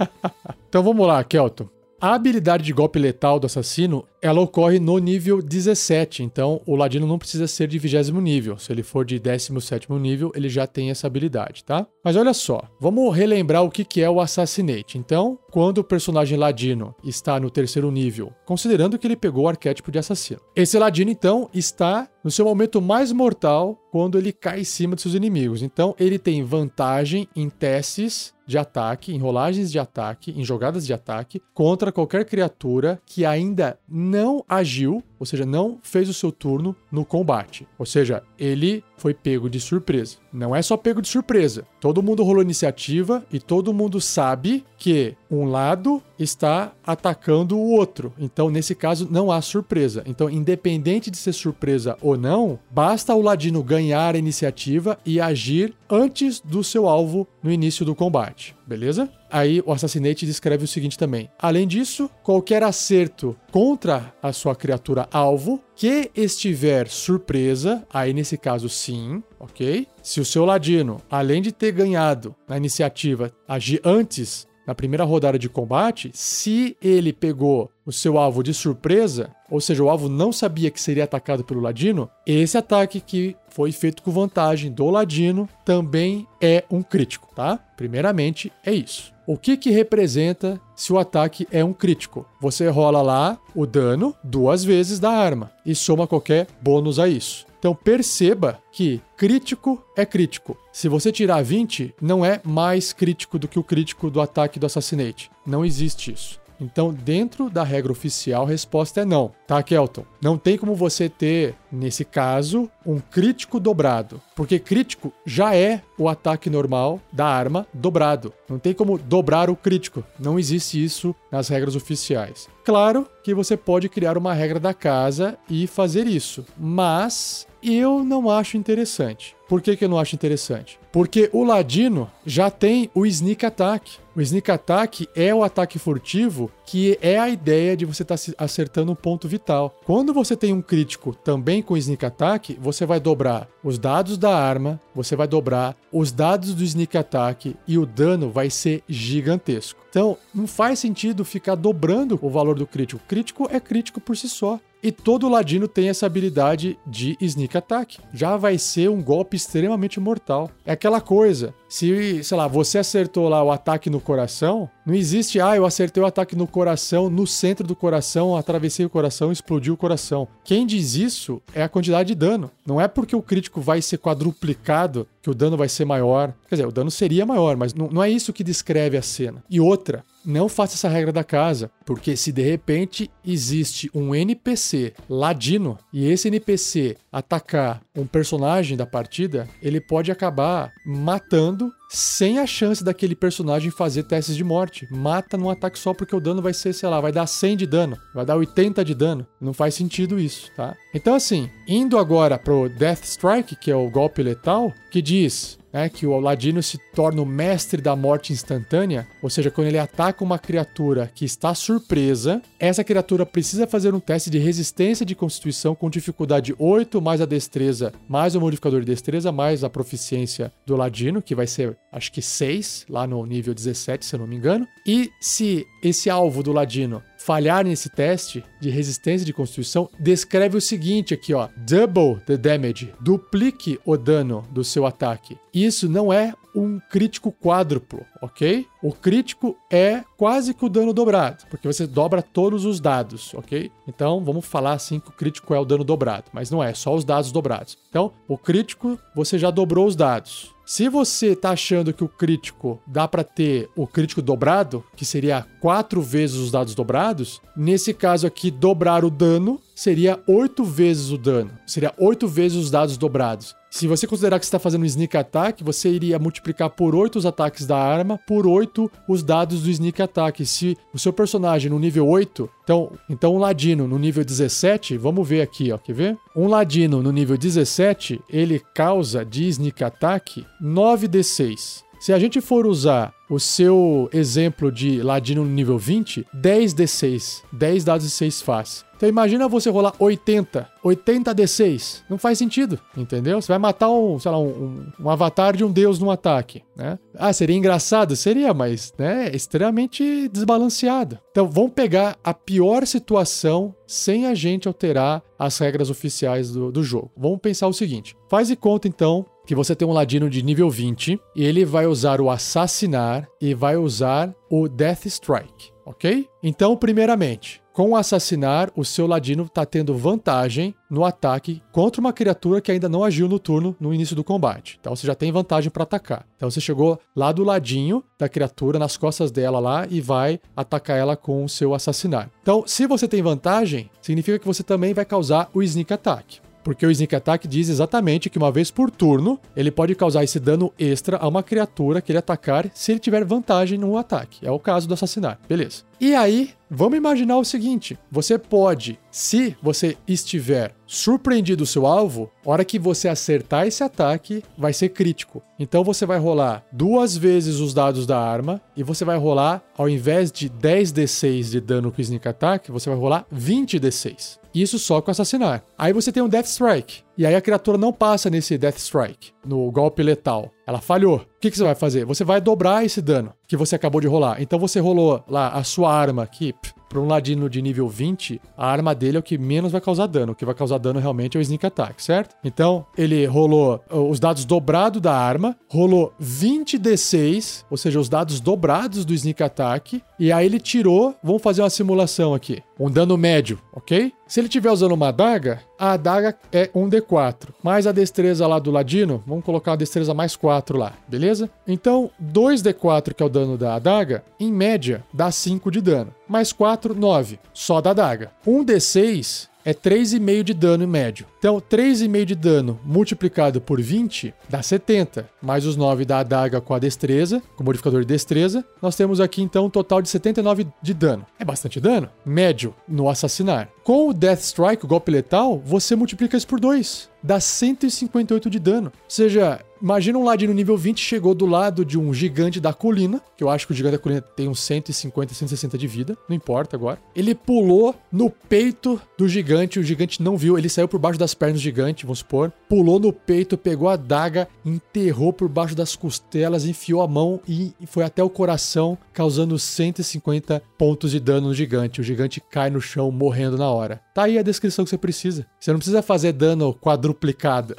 [laughs] então vamos lá, Kelton. A habilidade de golpe letal do assassino, ela ocorre no nível 17, então o ladino não precisa ser de 20 nível. Se ele for de 17 nível, ele já tem essa habilidade, tá? Mas olha só, vamos relembrar o que é o Assassinate. Então, quando o personagem ladino está no terceiro nível, considerando que ele pegou o arquétipo de assassino. Esse ladino, então, está no seu momento mais mortal quando ele cai em cima de seus inimigos. Então, ele tem vantagem em testes de ataque, em rolagens de ataque, em jogadas de ataque, contra qualquer criatura que ainda não agiu, ou seja, não fez o seu turno no combate. Ou seja, ele foi pego de surpresa. Não é só pego de surpresa. Todo mundo rolou iniciativa e todo mundo sabe que um lado está atacando o outro. Então, nesse caso, não há surpresa. Então, independente de ser surpresa ou não, basta o ladino ganhar a iniciativa e agir antes do seu alvo no início do combate. Beleza? Aí o Assassinate descreve o seguinte também: além disso, qualquer acerto contra a sua criatura alvo que estiver surpresa, aí nesse caso sim, ok? Se o seu ladino, além de ter ganhado na iniciativa, agir antes na primeira rodada de combate, se ele pegou o seu alvo de surpresa, ou seja, o alvo não sabia que seria atacado pelo ladino, esse ataque que foi feito com vantagem do ladino também é um crítico, tá? Primeiramente é isso. O que que representa se o ataque é um crítico? Você rola lá o dano duas vezes da arma e soma qualquer bônus a isso. Então perceba que crítico é crítico. Se você tirar 20, não é mais crítico do que o crítico do ataque do Assassinate. Não existe isso. Então, dentro da regra oficial, a resposta é não, tá, Kelton? Não tem como você ter, nesse caso, um crítico dobrado, porque crítico já é o ataque normal da arma dobrado. Não tem como dobrar o crítico. Não existe isso nas regras oficiais. Claro que você pode criar uma regra da casa e fazer isso, mas eu não acho interessante. Por que, que eu não acho interessante? Porque o Ladino já tem o Sneak Attack. O Sneak Attack é o ataque furtivo, que é a ideia de você estar tá acertando um ponto vital. Quando você tem um crítico também com Sneak Attack, você vai dobrar os dados da arma, você vai dobrar os dados do Sneak Attack e o dano vai ser gigantesco. Então, não faz sentido ficar dobrando o valor do crítico. Crítico é crítico por si só. E todo ladino tem essa habilidade de sneak attack. Já vai ser um golpe extremamente mortal. É aquela coisa. Se, sei lá, você acertou lá o ataque no coração, não existe, ah, eu acertei o ataque no coração, no centro do coração, atravessei o coração, explodiu o coração. Quem diz isso é a quantidade de dano. Não é porque o crítico vai ser quadruplicado que o dano vai ser maior. Quer dizer, o dano seria maior, mas não, não é isso que descreve a cena. E outra, não faça essa regra da casa, porque se de repente existe um NPC ladino e esse NPC atacar um personagem da partida, ele pode acabar matando sem a chance daquele personagem fazer testes de morte. Mata num ataque só porque o dano vai ser, sei lá, vai dar 100 de dano, vai dar 80 de dano. Não faz sentido isso, tá? Então assim, indo agora pro Death Strike, que é o golpe letal, que diz né, que o Ladino se torna o mestre da morte instantânea, ou seja, quando ele ataca uma criatura que está surpresa, essa criatura precisa fazer um teste de resistência de constituição com dificuldade 8, mais a destreza, mais o modificador de destreza, mais a proficiência do Ladino, que vai ser acho que 6, lá no nível 17, se eu não me engano. E se esse alvo do Ladino falhar nesse teste de resistência de constituição, descreve o seguinte aqui, ó: double the damage, duplique o dano do seu ataque. Isso não é um crítico quádruplo, ok? O crítico é quase que o dano dobrado, porque você dobra todos os dados, ok? Então vamos falar assim que o crítico é o dano dobrado, mas não é, só os dados dobrados. Então, o crítico você já dobrou os dados. Se você tá achando que o crítico dá para ter o crítico dobrado, que seria quatro vezes os dados dobrados, nesse caso aqui, dobrar o dano seria oito vezes o dano. Seria oito vezes os dados dobrados. Se você considerar que você está fazendo um sneak attack, você iria multiplicar por 8 os ataques da arma, por 8 os dados do sneak attack. Se o seu personagem no nível 8, então, então um ladino no nível 17, vamos ver aqui, ó, quer ver? Um ladino no nível 17, ele causa de sneak attack 9d6. Se a gente for usar o seu exemplo de ladino no nível 20, 10d6, 10 dados de 6 faz. Então imagina você rolar 80, 80 D6. Não faz sentido, entendeu? Você vai matar um, sei lá, um, um, avatar de um deus num ataque, né? Ah, seria engraçado? Seria, mas né, é extremamente desbalanceado. Então vamos pegar a pior situação sem a gente alterar as regras oficiais do, do jogo. Vamos pensar o seguinte: faz de conta então que você tem um ladino de nível 20 e ele vai usar o assassinar e vai usar o Death Strike, ok? Então, primeiramente, com assassinar, o seu ladino está tendo vantagem no ataque contra uma criatura que ainda não agiu no turno no início do combate. Então você já tem vantagem para atacar. Então você chegou lá do ladinho da criatura, nas costas dela lá, e vai atacar ela com o seu assassinar. Então, se você tem vantagem, significa que você também vai causar o sneak attack. Porque o Sneak Attack diz exatamente que uma vez por turno ele pode causar esse dano extra a uma criatura que ele atacar se ele tiver vantagem no ataque. É o caso do assassinar. Beleza. E aí, vamos imaginar o seguinte: você pode, se você estiver surpreendido o seu alvo, hora que você acertar esse ataque, vai ser crítico. Então você vai rolar duas vezes os dados da arma e você vai rolar, ao invés de 10d6 de dano com Sneak Attack, você vai rolar 20d6. Isso só com assassinar. Aí você tem um Death Strike. E aí a criatura não passa nesse Death Strike, no golpe letal. Ela falhou. O que, que você vai fazer? Você vai dobrar esse dano que você acabou de rolar. Então você rolou lá a sua arma aqui para um ladino de nível 20, a arma dele é o que menos vai causar dano. O que vai causar dano realmente é o Sneak Attack, certo? Então, ele rolou uh, os dados dobrados da arma, rolou 20d6, ou seja, os dados dobrados do Sneak Attack, e aí ele tirou, vamos fazer uma simulação aqui, um dano médio, ok? Se ele estiver usando uma adaga, a adaga é um D4. Mais a destreza lá do ladino, vamos colocar a destreza mais 4 lá, beleza? Então, 2D4, que é o dano da adaga, em média, dá 5 de dano. Mais 4, 9, só da adaga. 1D6 é 3,5 de dano médio. Então, 3,5 de dano multiplicado por 20 dá 70, mais os 9 da adaga com a destreza, com o modificador de destreza. Nós temos aqui então um total de 79 de dano. É bastante dano, médio, no assassinar. Com o Death Strike, o golpe letal, você multiplica isso por 2. Dá 158 de dano. Ou seja, imagina um ladino nível 20 chegou do lado de um gigante da colina, que eu acho que o gigante da colina tem uns 150, 160 de vida, não importa agora. Ele pulou no peito do gigante, o gigante não viu, ele saiu por baixo das pernas gigante, vamos supor, pulou no peito, pegou a daga, enterrou por baixo das costelas, enfiou a mão e foi até o coração, causando 150 pontos de dano no gigante. O gigante cai no chão morrendo na hora. Tá aí a descrição que você precisa. Você não precisa fazer dano quadruplicado.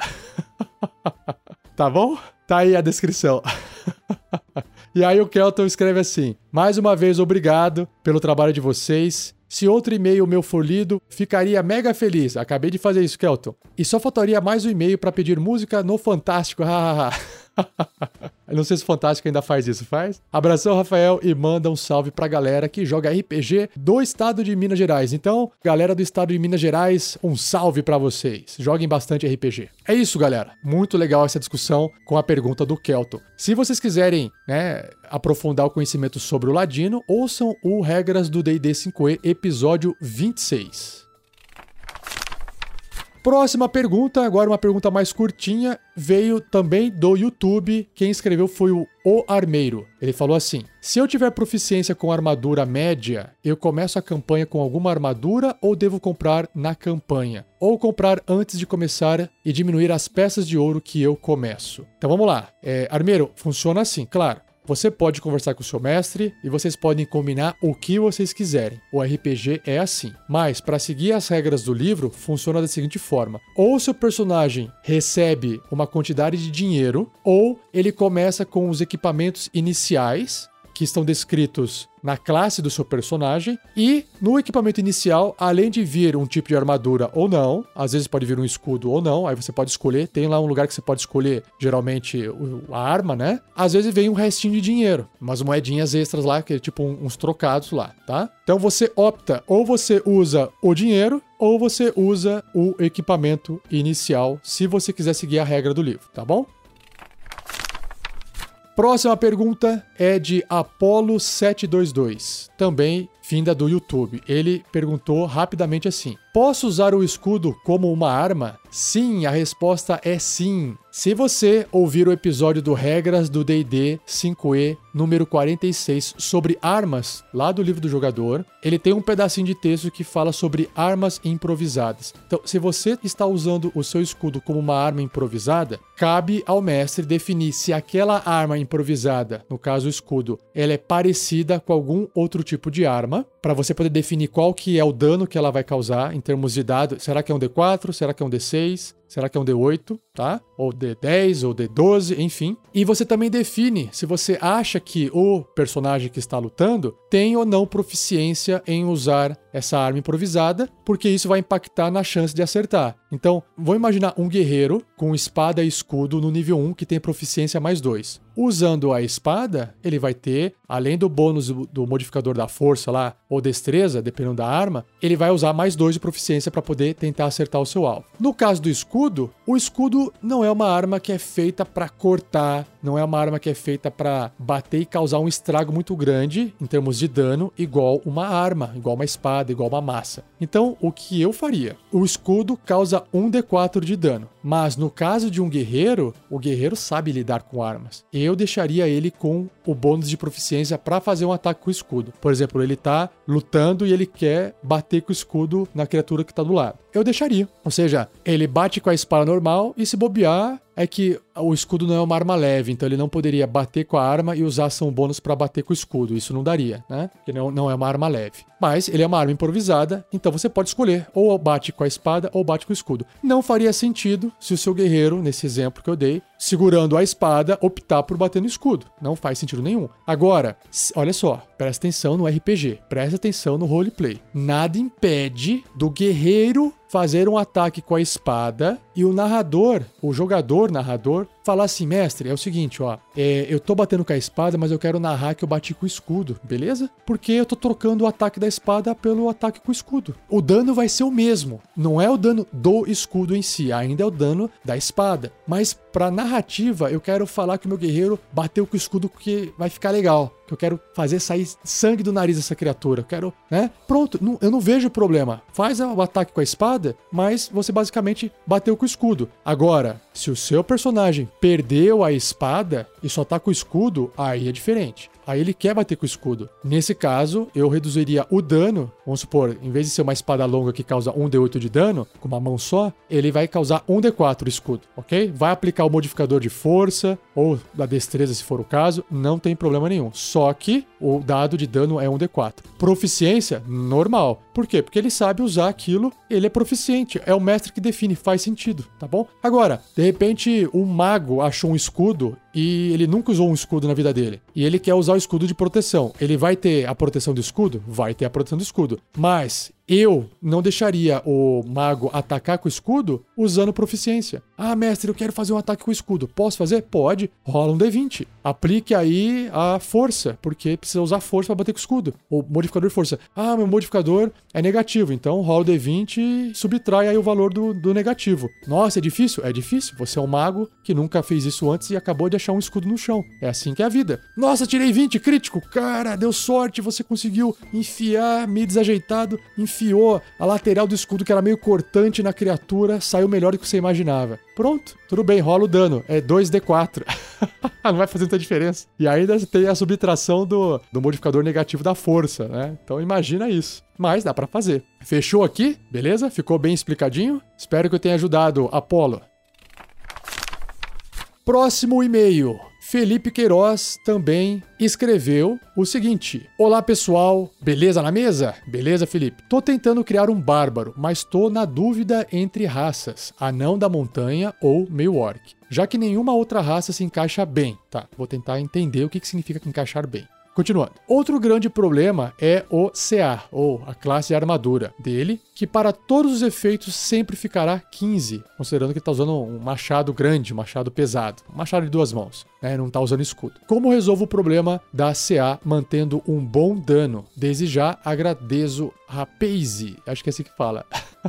[laughs] tá bom? Tá aí a descrição. [laughs] e aí o Kelton escreve assim: Mais uma vez, obrigado pelo trabalho de vocês. Se outro e-mail meu for lido, ficaria mega feliz. Acabei de fazer isso, Kelton. E só faltaria mais um e-mail para pedir música no Fantástico. [laughs] Eu não sei se o Fantástico ainda faz isso, faz? Abração, Rafael, e manda um salve pra galera que joga RPG do estado de Minas Gerais. Então, galera do estado de Minas Gerais, um salve para vocês. Joguem bastante RPG. É isso, galera. Muito legal essa discussão com a pergunta do Kelton. Se vocês quiserem, né, aprofundar o conhecimento sobre o Ladino, ouçam o Regras do D&D 5e, episódio 26. Próxima pergunta, agora uma pergunta mais curtinha, veio também do YouTube. Quem escreveu foi o O Armeiro. Ele falou assim: Se eu tiver proficiência com armadura média, eu começo a campanha com alguma armadura ou devo comprar na campanha? Ou comprar antes de começar e diminuir as peças de ouro que eu começo? Então vamos lá. É, Armeiro, funciona assim, claro. Você pode conversar com o seu mestre e vocês podem combinar o que vocês quiserem. O RPG é assim. Mas, para seguir as regras do livro, funciona da seguinte forma: ou seu personagem recebe uma quantidade de dinheiro, ou ele começa com os equipamentos iniciais que estão descritos na classe do seu personagem e no equipamento inicial, além de vir um tipo de armadura ou não, às vezes pode vir um escudo ou não, aí você pode escolher, tem lá um lugar que você pode escolher geralmente a arma, né? Às vezes vem um restinho de dinheiro, umas moedinhas extras lá, que é tipo uns trocados lá, tá? Então você opta, ou você usa o dinheiro, ou você usa o equipamento inicial, se você quiser seguir a regra do livro, tá bom? Próxima pergunta é de Apollo722, também vinda do YouTube. Ele perguntou rapidamente assim: Posso usar o escudo como uma arma? Sim, a resposta é sim. Se você ouvir o episódio do Regras do DD 5E, número 46, sobre armas, lá do livro do jogador, ele tem um pedacinho de texto que fala sobre armas improvisadas. Então, se você está usando o seu escudo como uma arma improvisada, cabe ao mestre definir se aquela arma improvisada, no caso o escudo, ela é parecida com algum outro tipo de arma, para você poder definir qual que é o dano que ela vai causar em termos de dado. Será que é um D4? Será que é um D6? Será que é um D8, tá? Ou D10 ou D12, enfim. E você também define se você acha que o personagem que está lutando tem ou não proficiência em usar essa arma improvisada, porque isso vai impactar na chance de acertar. Então, vou imaginar um guerreiro com espada e escudo no nível 1 que tem proficiência mais 2. Usando a espada, ele vai ter, além do bônus do modificador da força lá, ou destreza, dependendo da arma, ele vai usar mais 2 de proficiência para poder tentar acertar o seu alvo. No caso do escudo, o escudo não é uma arma que é feita para cortar, não é uma arma que é feita para bater e causar um estrago muito grande em termos de dano, igual uma arma, igual uma espada, igual uma massa. Então, o que eu faria? O escudo causa 1d4 de dano, mas no caso de um guerreiro, o guerreiro sabe lidar com armas. Eu deixaria ele com o bônus de proficiência para fazer um ataque com o escudo. Por exemplo, ele tá lutando e ele quer bater com o escudo na criatura que tá do lado. Eu deixaria. Ou seja, ele bate com a espada normal e se bobear, é que o escudo não é uma arma leve, então ele não poderia bater com a arma e usar ação bônus para bater com o escudo. Isso não daria, né? Porque não, não é uma arma leve. Mas ele é uma arma improvisada, então você pode escolher ou bate com a espada ou bate com o escudo. Não faria sentido se o seu guerreiro, nesse exemplo que eu dei, segurando a espada, optar por bater no escudo. Não faz sentido nenhum. Agora, olha só, presta atenção no RPG, presta atenção no roleplay. Nada impede do guerreiro fazer um ataque com a espada e o narrador, o jogador narrador, falar assim: mestre, é o seguinte, ó, é, eu tô batendo com a espada, mas eu quero narrar que eu bati com o escudo, beleza? Porque eu tô trocando o ataque da espada pelo ataque com o escudo. O dano vai ser o mesmo, não é o dano do escudo em si, ainda é o dano da espada. Mas pra narrativa, eu quero falar que o meu guerreiro bateu com o escudo porque vai ficar legal que eu quero fazer sair sangue do nariz dessa criatura. Eu quero, né? Pronto, não, eu não vejo problema. Faz o ataque com a espada, mas você basicamente bateu com o escudo. Agora, se o seu personagem perdeu a espada e só tá com o escudo, aí é diferente. Aí ele quer bater com o escudo. Nesse caso, eu reduziria o dano. Vamos supor, em vez de ser uma espada longa que causa 1d8 de dano, com uma mão só, ele vai causar 1d4 o escudo, ok? Vai aplicar o modificador de força ou da destreza, se for o caso, não tem problema nenhum. Só que o dado de dano é 1d4. Proficiência, normal. Por quê? Porque ele sabe usar aquilo, ele é proficiente. É o mestre que define, faz sentido, tá bom? Agora, de repente, um mago achou um escudo e ele nunca usou um escudo na vida dele. E ele quer usar o escudo de proteção. Ele vai ter a proteção do escudo? Vai ter a proteção do escudo. Mas eu não deixaria o mago atacar com o escudo usando proficiência. Ah, mestre, eu quero fazer um ataque com o escudo. Posso fazer? Pode. Rola um D20. Aplique aí a força, porque precisa usar força para bater com o escudo. O modificador de força. Ah, meu modificador é negativo, então rola o D20 e subtrai aí o valor do, do negativo. Nossa, é difícil? É difícil. Você é um mago que nunca fez isso antes e acabou de achar um escudo no chão. É assim que é a vida. Nossa, tirei 20, crítico. Cara, deu sorte, você conseguiu enfiar meio desajeitado, enfiou a lateral do escudo, que era meio cortante na criatura, saiu melhor do que você imaginava. Pronto, tudo bem, rola o dano. É 2d4. [laughs] não vai fazer muita diferença. E ainda tem a subtração do, do modificador negativo da força, né? Então imagina isso. Mas dá para fazer. Fechou aqui? Beleza? Ficou bem explicadinho? Espero que eu tenha ajudado, Apolo. Próximo e-mail. Felipe Queiroz também escreveu o seguinte: Olá pessoal, beleza na mesa? Beleza, Felipe? Tô tentando criar um bárbaro, mas tô na dúvida entre raças: anão da montanha ou meio orc. Já que nenhuma outra raça se encaixa bem. Tá, vou tentar entender o que significa encaixar bem. Continuando. Outro grande problema é o CA, ou a classe armadura dele, que para todos os efeitos sempre ficará 15, considerando que está usando um machado grande, um machado pesado, um machado de duas mãos, né? não está usando escudo. Como resolvo o problema da CA mantendo um bom dano? Desde já agradeço Rapaze, acho que é assim que fala.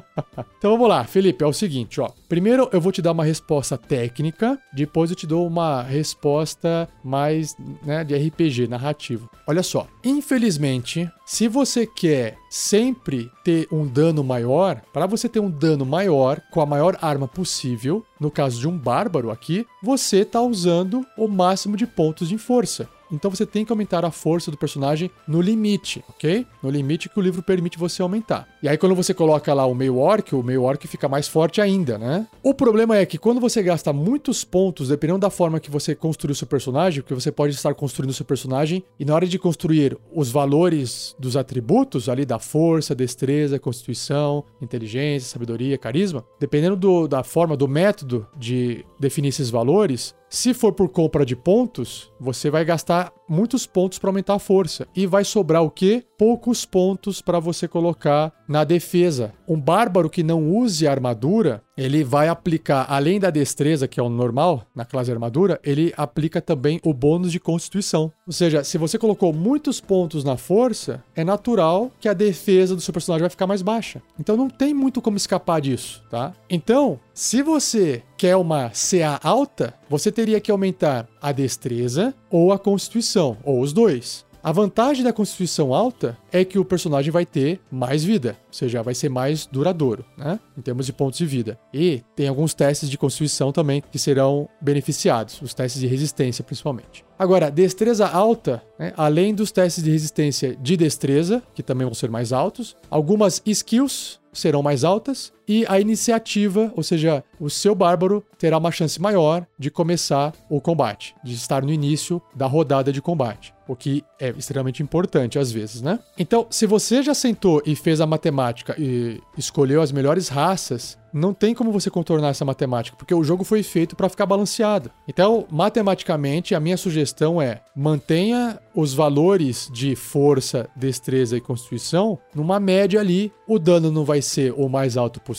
[laughs] então vamos lá, Felipe, é o seguinte, ó. Primeiro eu vou te dar uma resposta técnica, depois eu te dou uma resposta mais, né, de RPG, narrativo. Olha só, infelizmente, se você quer sempre ter um dano maior, para você ter um dano maior com a maior arma possível, no caso de um bárbaro aqui, você está usando o máximo de pontos de força. Então você tem que aumentar a força do personagem no limite, ok? No limite que o livro permite você aumentar. E aí quando você coloca lá o meio orc, o meio orc fica mais forte ainda, né? O problema é que quando você gasta muitos pontos, dependendo da forma que você construiu seu personagem, porque você pode estar construindo seu personagem, e na hora de construir os valores dos atributos ali da força, destreza, constituição, inteligência, sabedoria, carisma, dependendo do, da forma, do método de definir esses valores, se for por compra de pontos, você vai gastar muitos pontos para aumentar a força e vai sobrar o quê? Poucos pontos para você colocar na defesa. Um bárbaro que não use armadura, ele vai aplicar, além da destreza, que é o normal na classe armadura, ele aplica também o bônus de constituição. Ou seja, se você colocou muitos pontos na força, é natural que a defesa do seu personagem vai ficar mais baixa. Então não tem muito como escapar disso, tá? Então, se você quer uma CA alta, você teria que aumentar a destreza ou a constituição, ou os dois. A vantagem da constituição alta é que o personagem vai ter mais vida, ou seja, vai ser mais duradouro, né? Em termos de pontos de vida. E tem alguns testes de constituição também que serão beneficiados, os testes de resistência principalmente. Agora, destreza alta, né? além dos testes de resistência de destreza, que também vão ser mais altos, algumas skills serão mais altas e a iniciativa, ou seja, o seu bárbaro terá uma chance maior de começar o combate, de estar no início da rodada de combate, o que é extremamente importante às vezes, né? Então, se você já sentou e fez a matemática e escolheu as melhores raças não tem como você contornar essa matemática, porque o jogo foi feito para ficar balanceado. Então, matematicamente, a minha sugestão é mantenha os valores de força, destreza e constituição numa média ali. O dano não vai ser o mais alto possível,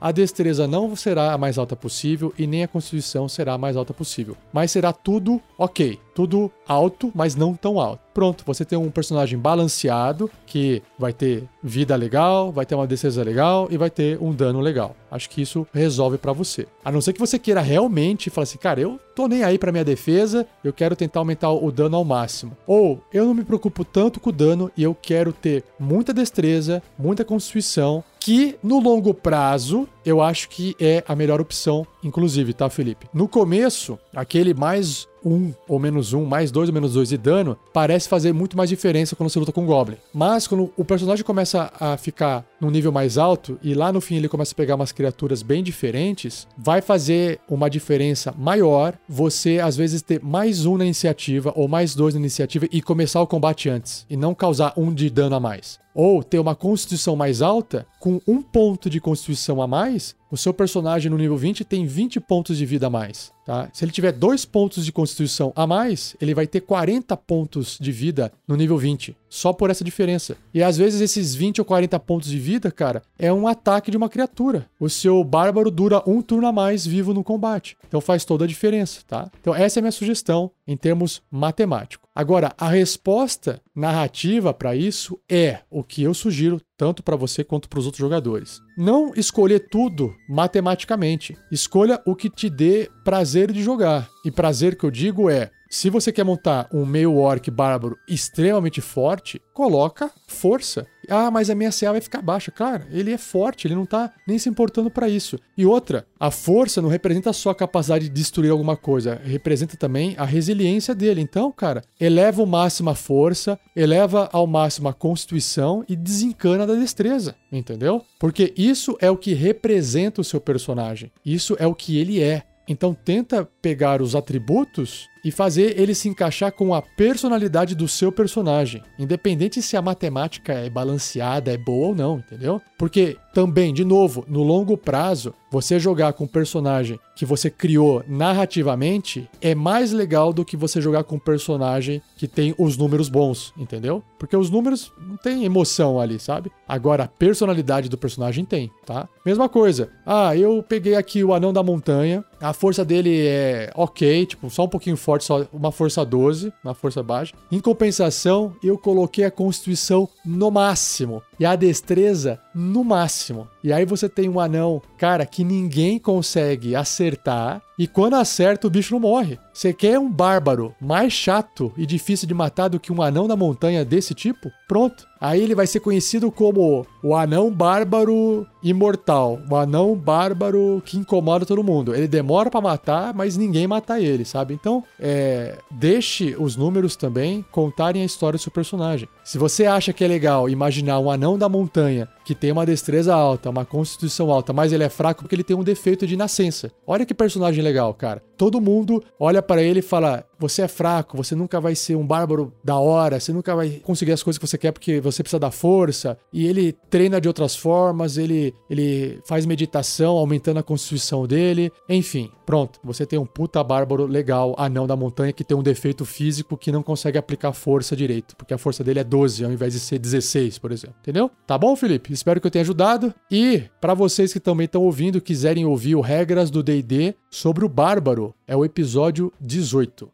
a destreza não será a mais alta possível e nem a constituição será a mais alta possível. Mas será tudo ok, tudo alto, mas não tão alto. Pronto, você tem um personagem balanceado que vai ter vida legal, vai ter uma destreza legal e vai ter um dano legal. Acho que isso resolve para você. A não ser que você queira realmente falar assim, cara, eu tô nem aí para minha defesa, eu quero tentar aumentar o dano ao máximo. Ou eu não me preocupo tanto com o dano e eu quero ter muita destreza, muita constituição, que no longo prazo eu acho que é a melhor opção, inclusive, tá, Felipe? No começo, aquele mais um ou menos um, mais dois ou menos dois de dano, parece fazer muito mais diferença quando você luta com o Goblin. Mas quando o personagem começa a ficar num nível mais alto e lá no fim ele começa a pegar umas criaturas bem diferentes, vai fazer uma diferença maior você às vezes ter mais um na iniciativa ou mais dois na iniciativa e começar o combate antes e não causar um de dano a mais ou ter uma constituição mais alta, com um ponto de constituição a mais, o seu personagem no nível 20 tem 20 pontos de vida a mais. Tá? Se ele tiver dois pontos de constituição a mais, ele vai ter 40 pontos de vida no nível 20, só por essa diferença. E às vezes esses 20 ou 40 pontos de vida, cara, é um ataque de uma criatura. O seu bárbaro dura um turno a mais vivo no combate. Então faz toda a diferença, tá? Então essa é a minha sugestão em termos matemáticos. Agora, a resposta narrativa para isso é o que eu sugiro tanto para você quanto para os outros jogadores. Não escolher tudo matematicamente. Escolha o que te dê prazer de jogar. E prazer que eu digo é se você quer montar um meio orc bárbaro extremamente forte, coloca força. Ah, mas a minha CA vai ficar baixa. Cara, ele é forte, ele não tá nem se importando para isso. E outra, a força não representa só a capacidade de destruir alguma coisa, representa também a resiliência dele. Então, cara, eleva ao máximo a força, eleva ao máximo a constituição e desencana da destreza, entendeu? Porque isso é o que representa o seu personagem. Isso é o que ele é. Então tenta pegar os atributos e fazer ele se encaixar com a personalidade do seu personagem, independente se a matemática é balanceada, é boa ou não, entendeu? Porque também, de novo, no longo prazo, você jogar com um personagem que você criou narrativamente é mais legal do que você jogar com um personagem que tem os números bons, entendeu? Porque os números não tem emoção ali, sabe? Agora a personalidade do personagem tem, tá? Mesma coisa. Ah, eu peguei aqui o anão da montanha, a força dele é ok, tipo, só um pouquinho forte só uma força 12, uma força baixa. Em compensação, eu coloquei a constituição no máximo e a destreza no máximo. E aí você tem um anão, cara, que ninguém consegue acertar. E quando acerta, o bicho não morre. Você quer um bárbaro mais chato e difícil de matar do que um anão da montanha desse tipo? Pronto. Aí ele vai ser conhecido como o anão bárbaro imortal, o anão bárbaro que incomoda todo mundo. Ele demora para matar, mas ninguém mata ele, sabe? Então, é, deixe os números também contarem a história do seu personagem. Se você acha que é legal imaginar um anão da montanha que tem uma destreza alta, uma constituição alta, mas ele é fraco porque ele tem um defeito de nascença. Olha que personagem legal, cara. Todo mundo olha para ele e fala: "Você é fraco, você nunca vai ser um bárbaro da hora, você nunca vai conseguir as coisas que você quer porque você precisa da força". E ele treina de outras formas, ele ele faz meditação, aumentando a constituição dele. Enfim, pronto, você tem um puta bárbaro legal, anão da montanha que tem um defeito físico que não consegue aplicar força direito, porque a força dele é 12 ao invés de ser 16, por exemplo. Entendeu? Tá bom, Felipe? Espero que eu tenha ajudado. E para vocês que também estão ouvindo, quiserem ouvir o Regras do D&D sobre o Bárbaro, é o episódio 18.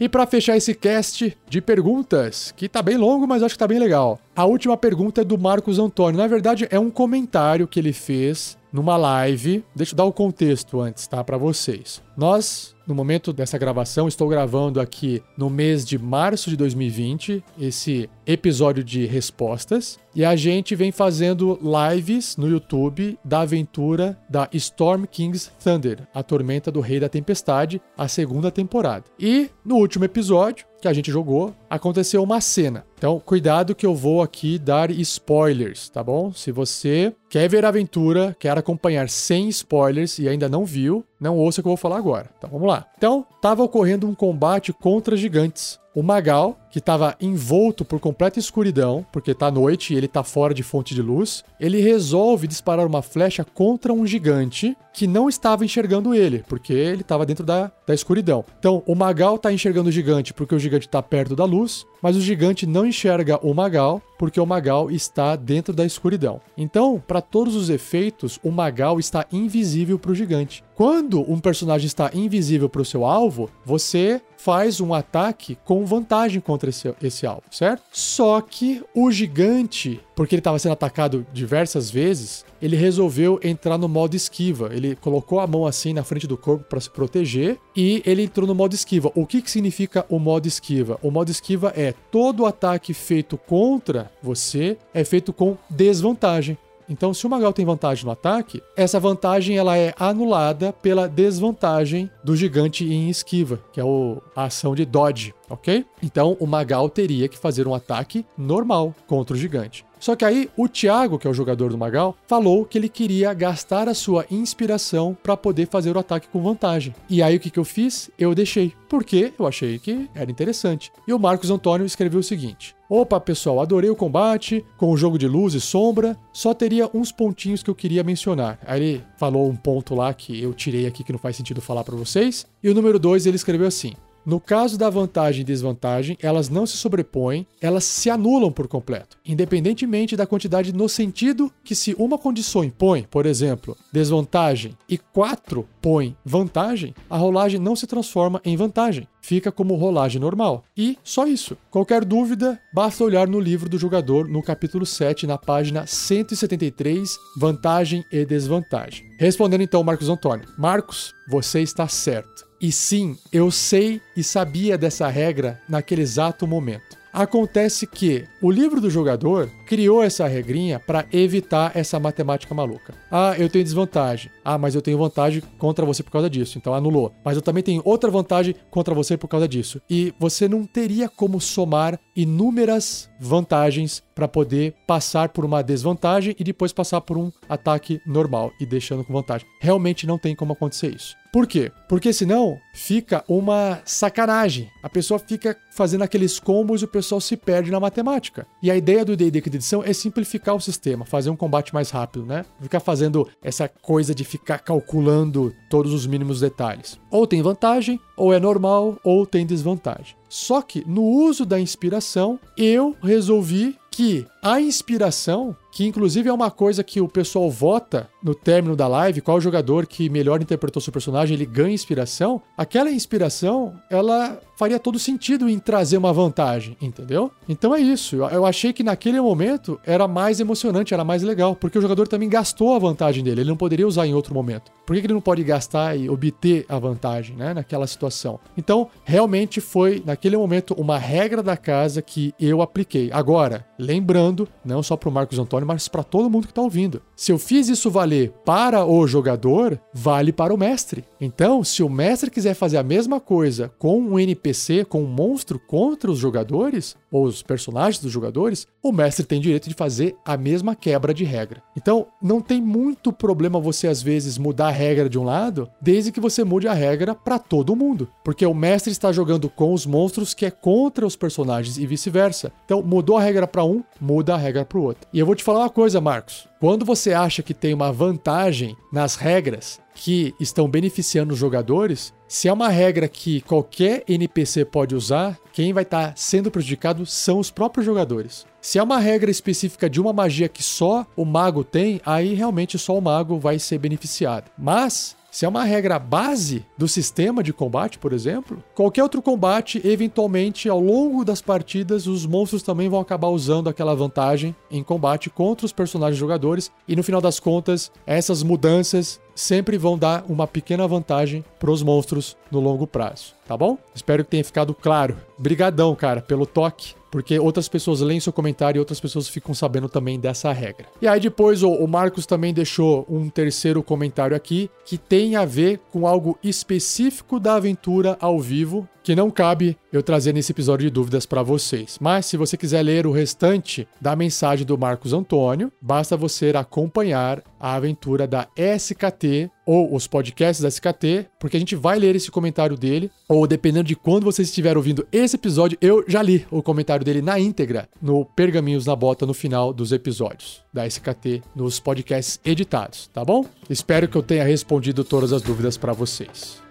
E para fechar esse cast de perguntas, que tá bem longo, mas acho que tá bem legal. A última pergunta é do Marcos Antônio. Na verdade, é um comentário que ele fez numa live. Deixa eu dar o contexto antes, tá, para vocês. Nós no momento dessa gravação, estou gravando aqui no mês de março de 2020 esse episódio de respostas e a gente vem fazendo lives no YouTube da aventura da Storm King's Thunder, a tormenta do Rei da Tempestade, a segunda temporada. E no último episódio, que a gente jogou, aconteceu uma cena. Então, cuidado que eu vou aqui dar spoilers, tá bom? Se você quer ver a aventura, quer acompanhar sem spoilers e ainda não viu, não ouça o que eu vou falar agora. Então, vamos lá. Então, estava ocorrendo um combate contra gigantes o Magal, que estava envolto por completa escuridão, porque tá noite e ele tá fora de fonte de luz, ele resolve disparar uma flecha contra um gigante que não estava enxergando ele, porque ele estava dentro da, da escuridão. Então, o Magal tá enxergando o gigante porque o gigante está perto da luz, mas o gigante não enxerga o Magal porque o Magal está dentro da escuridão. Então, para todos os efeitos, o Magal está invisível para o gigante. Quando um personagem está invisível para o seu alvo, você faz um ataque com vantagem contra esse, esse alvo, certo? Só que o gigante, porque ele estava sendo atacado diversas vezes, ele resolveu entrar no modo esquiva. Ele colocou a mão assim na frente do corpo para se proteger e ele entrou no modo esquiva. O que, que significa o modo esquiva? O modo esquiva é todo ataque feito contra você é feito com desvantagem. Então, se o Magal tem vantagem no ataque, essa vantagem ela é anulada pela desvantagem do gigante em esquiva, que é o, a ação de dodge, ok? Então, o Magal teria que fazer um ataque normal contra o gigante. Só que aí o Thiago, que é o jogador do Magal, falou que ele queria gastar a sua inspiração para poder fazer o ataque com vantagem. E aí o que, que eu fiz? Eu deixei, porque eu achei que era interessante. E o Marcos Antônio escreveu o seguinte: Opa, pessoal, adorei o combate, com o jogo de luz e sombra, só teria uns pontinhos que eu queria mencionar. Aí ele falou um ponto lá que eu tirei aqui que não faz sentido falar para vocês. E o número 2 ele escreveu assim: no caso da vantagem e desvantagem, elas não se sobrepõem, elas se anulam por completo, independentemente da quantidade no sentido que se uma condição impõe, por exemplo, desvantagem e 4 põe vantagem, a rolagem não se transforma em vantagem, fica como rolagem normal. E só isso. Qualquer dúvida, basta olhar no livro do jogador no capítulo 7, na página 173, vantagem e desvantagem. Respondendo então Marcos Antônio. Marcos, você está certo. E sim, eu sei e sabia dessa regra naquele exato momento. Acontece que o livro do jogador criou essa regrinha para evitar essa matemática maluca. Ah, eu tenho desvantagem. Ah, mas eu tenho vantagem contra você por causa disso. Então anulou. Mas eu também tenho outra vantagem contra você por causa disso. E você não teria como somar inúmeras vantagens para poder passar por uma desvantagem e depois passar por um ataque normal e deixando com vantagem. Realmente não tem como acontecer isso. Por quê? Porque senão fica uma sacanagem. A pessoa fica fazendo aqueles combos e o pessoal se perde na matemática. E a ideia do D&D Edição é simplificar o sistema, fazer um combate mais rápido, né? Ficar fazendo essa coisa de ficar calculando todos os mínimos detalhes. Ou tem vantagem, ou é normal, ou tem desvantagem. Só que no uso da inspiração, eu resolvi que a inspiração, que inclusive é uma coisa que o pessoal vota no término da live, qual jogador que melhor interpretou seu personagem, ele ganha inspiração, aquela inspiração, ela faria todo sentido em trazer uma vantagem, entendeu? Então é isso. Eu achei que naquele momento era mais emocionante, era mais legal, porque o jogador também gastou a vantagem dele, ele não poderia usar em outro momento. Por que ele não pode gastar e obter a vantagem, né, naquela situação? Então, realmente foi naquele momento uma regra da casa que eu apliquei. Agora, Lembrando, não só para o Marcos Antônio, mas para todo mundo que está ouvindo. Se eu fiz isso valer para o jogador, vale para o mestre. Então, se o mestre quiser fazer a mesma coisa com um NPC, com um monstro contra os jogadores, ou os personagens dos jogadores, o mestre tem direito de fazer a mesma quebra de regra. Então, não tem muito problema você às vezes mudar a regra de um lado, desde que você mude a regra para todo mundo, porque o mestre está jogando com os monstros que é contra os personagens e vice-versa. Então, mudou a regra para um, muda a regra para o outro. E eu vou te falar uma coisa, Marcos. Quando você acha que tem uma vantagem nas regras que estão beneficiando os jogadores, se é uma regra que qualquer NPC pode usar, quem vai estar tá sendo prejudicado são os próprios jogadores. Se é uma regra específica de uma magia que só o mago tem, aí realmente só o mago vai ser beneficiado. Mas se é uma regra base do sistema de combate, por exemplo, qualquer outro combate, eventualmente, ao longo das partidas, os monstros também vão acabar usando aquela vantagem em combate contra os personagens jogadores, e no final das contas, essas mudanças sempre vão dar uma pequena vantagem para os monstros no longo prazo, tá bom? Espero que tenha ficado claro. Brigadão, cara, pelo toque porque outras pessoas leem seu comentário e outras pessoas ficam sabendo também dessa regra. E aí depois o, o Marcos também deixou um terceiro comentário aqui que tem a ver com algo específico da aventura ao vivo que não cabe eu trazer nesse episódio de dúvidas para vocês. Mas se você quiser ler o restante da mensagem do Marcos Antônio, basta você acompanhar a aventura da SKT SKT ou os podcasts da SKT, porque a gente vai ler esse comentário dele, ou dependendo de quando vocês estiverem ouvindo esse episódio, eu já li o comentário dele na íntegra no Pergaminhos na Bota no final dos episódios da SKT nos podcasts editados, tá bom? Espero que eu tenha respondido todas as dúvidas para vocês.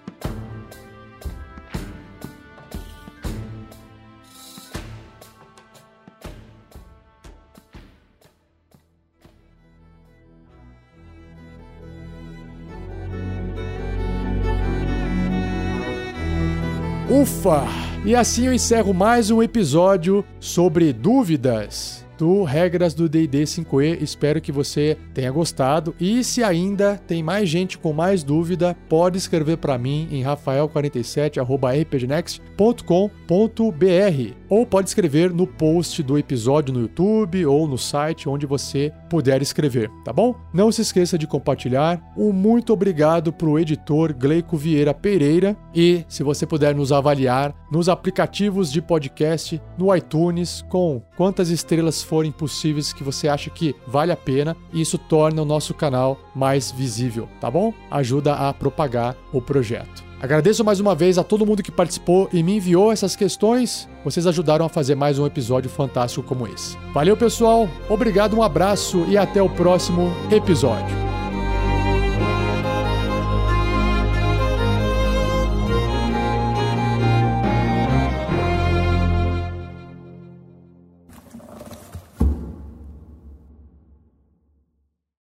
Ufa! E assim eu encerro mais um episódio sobre dúvidas do Regras do D&D 5e. Espero que você tenha gostado. E se ainda tem mais gente com mais dúvida, pode escrever para mim em rafael47@rpgnext.com.br ou pode escrever no post do episódio no YouTube ou no site onde você puder escrever, tá bom? Não se esqueça de compartilhar. Um muito obrigado pro editor Gleico Vieira Pereira e se você puder nos avaliar nos aplicativos de podcast no iTunes com quantas estrelas forem possíveis que você acha que vale a pena e isso torna o nosso canal mais visível, tá bom? Ajuda a propagar o projeto. Agradeço mais uma vez a todo mundo que participou e me enviou essas questões. Vocês ajudaram a fazer mais um episódio fantástico como esse. Valeu, pessoal. Obrigado, um abraço e até o próximo episódio.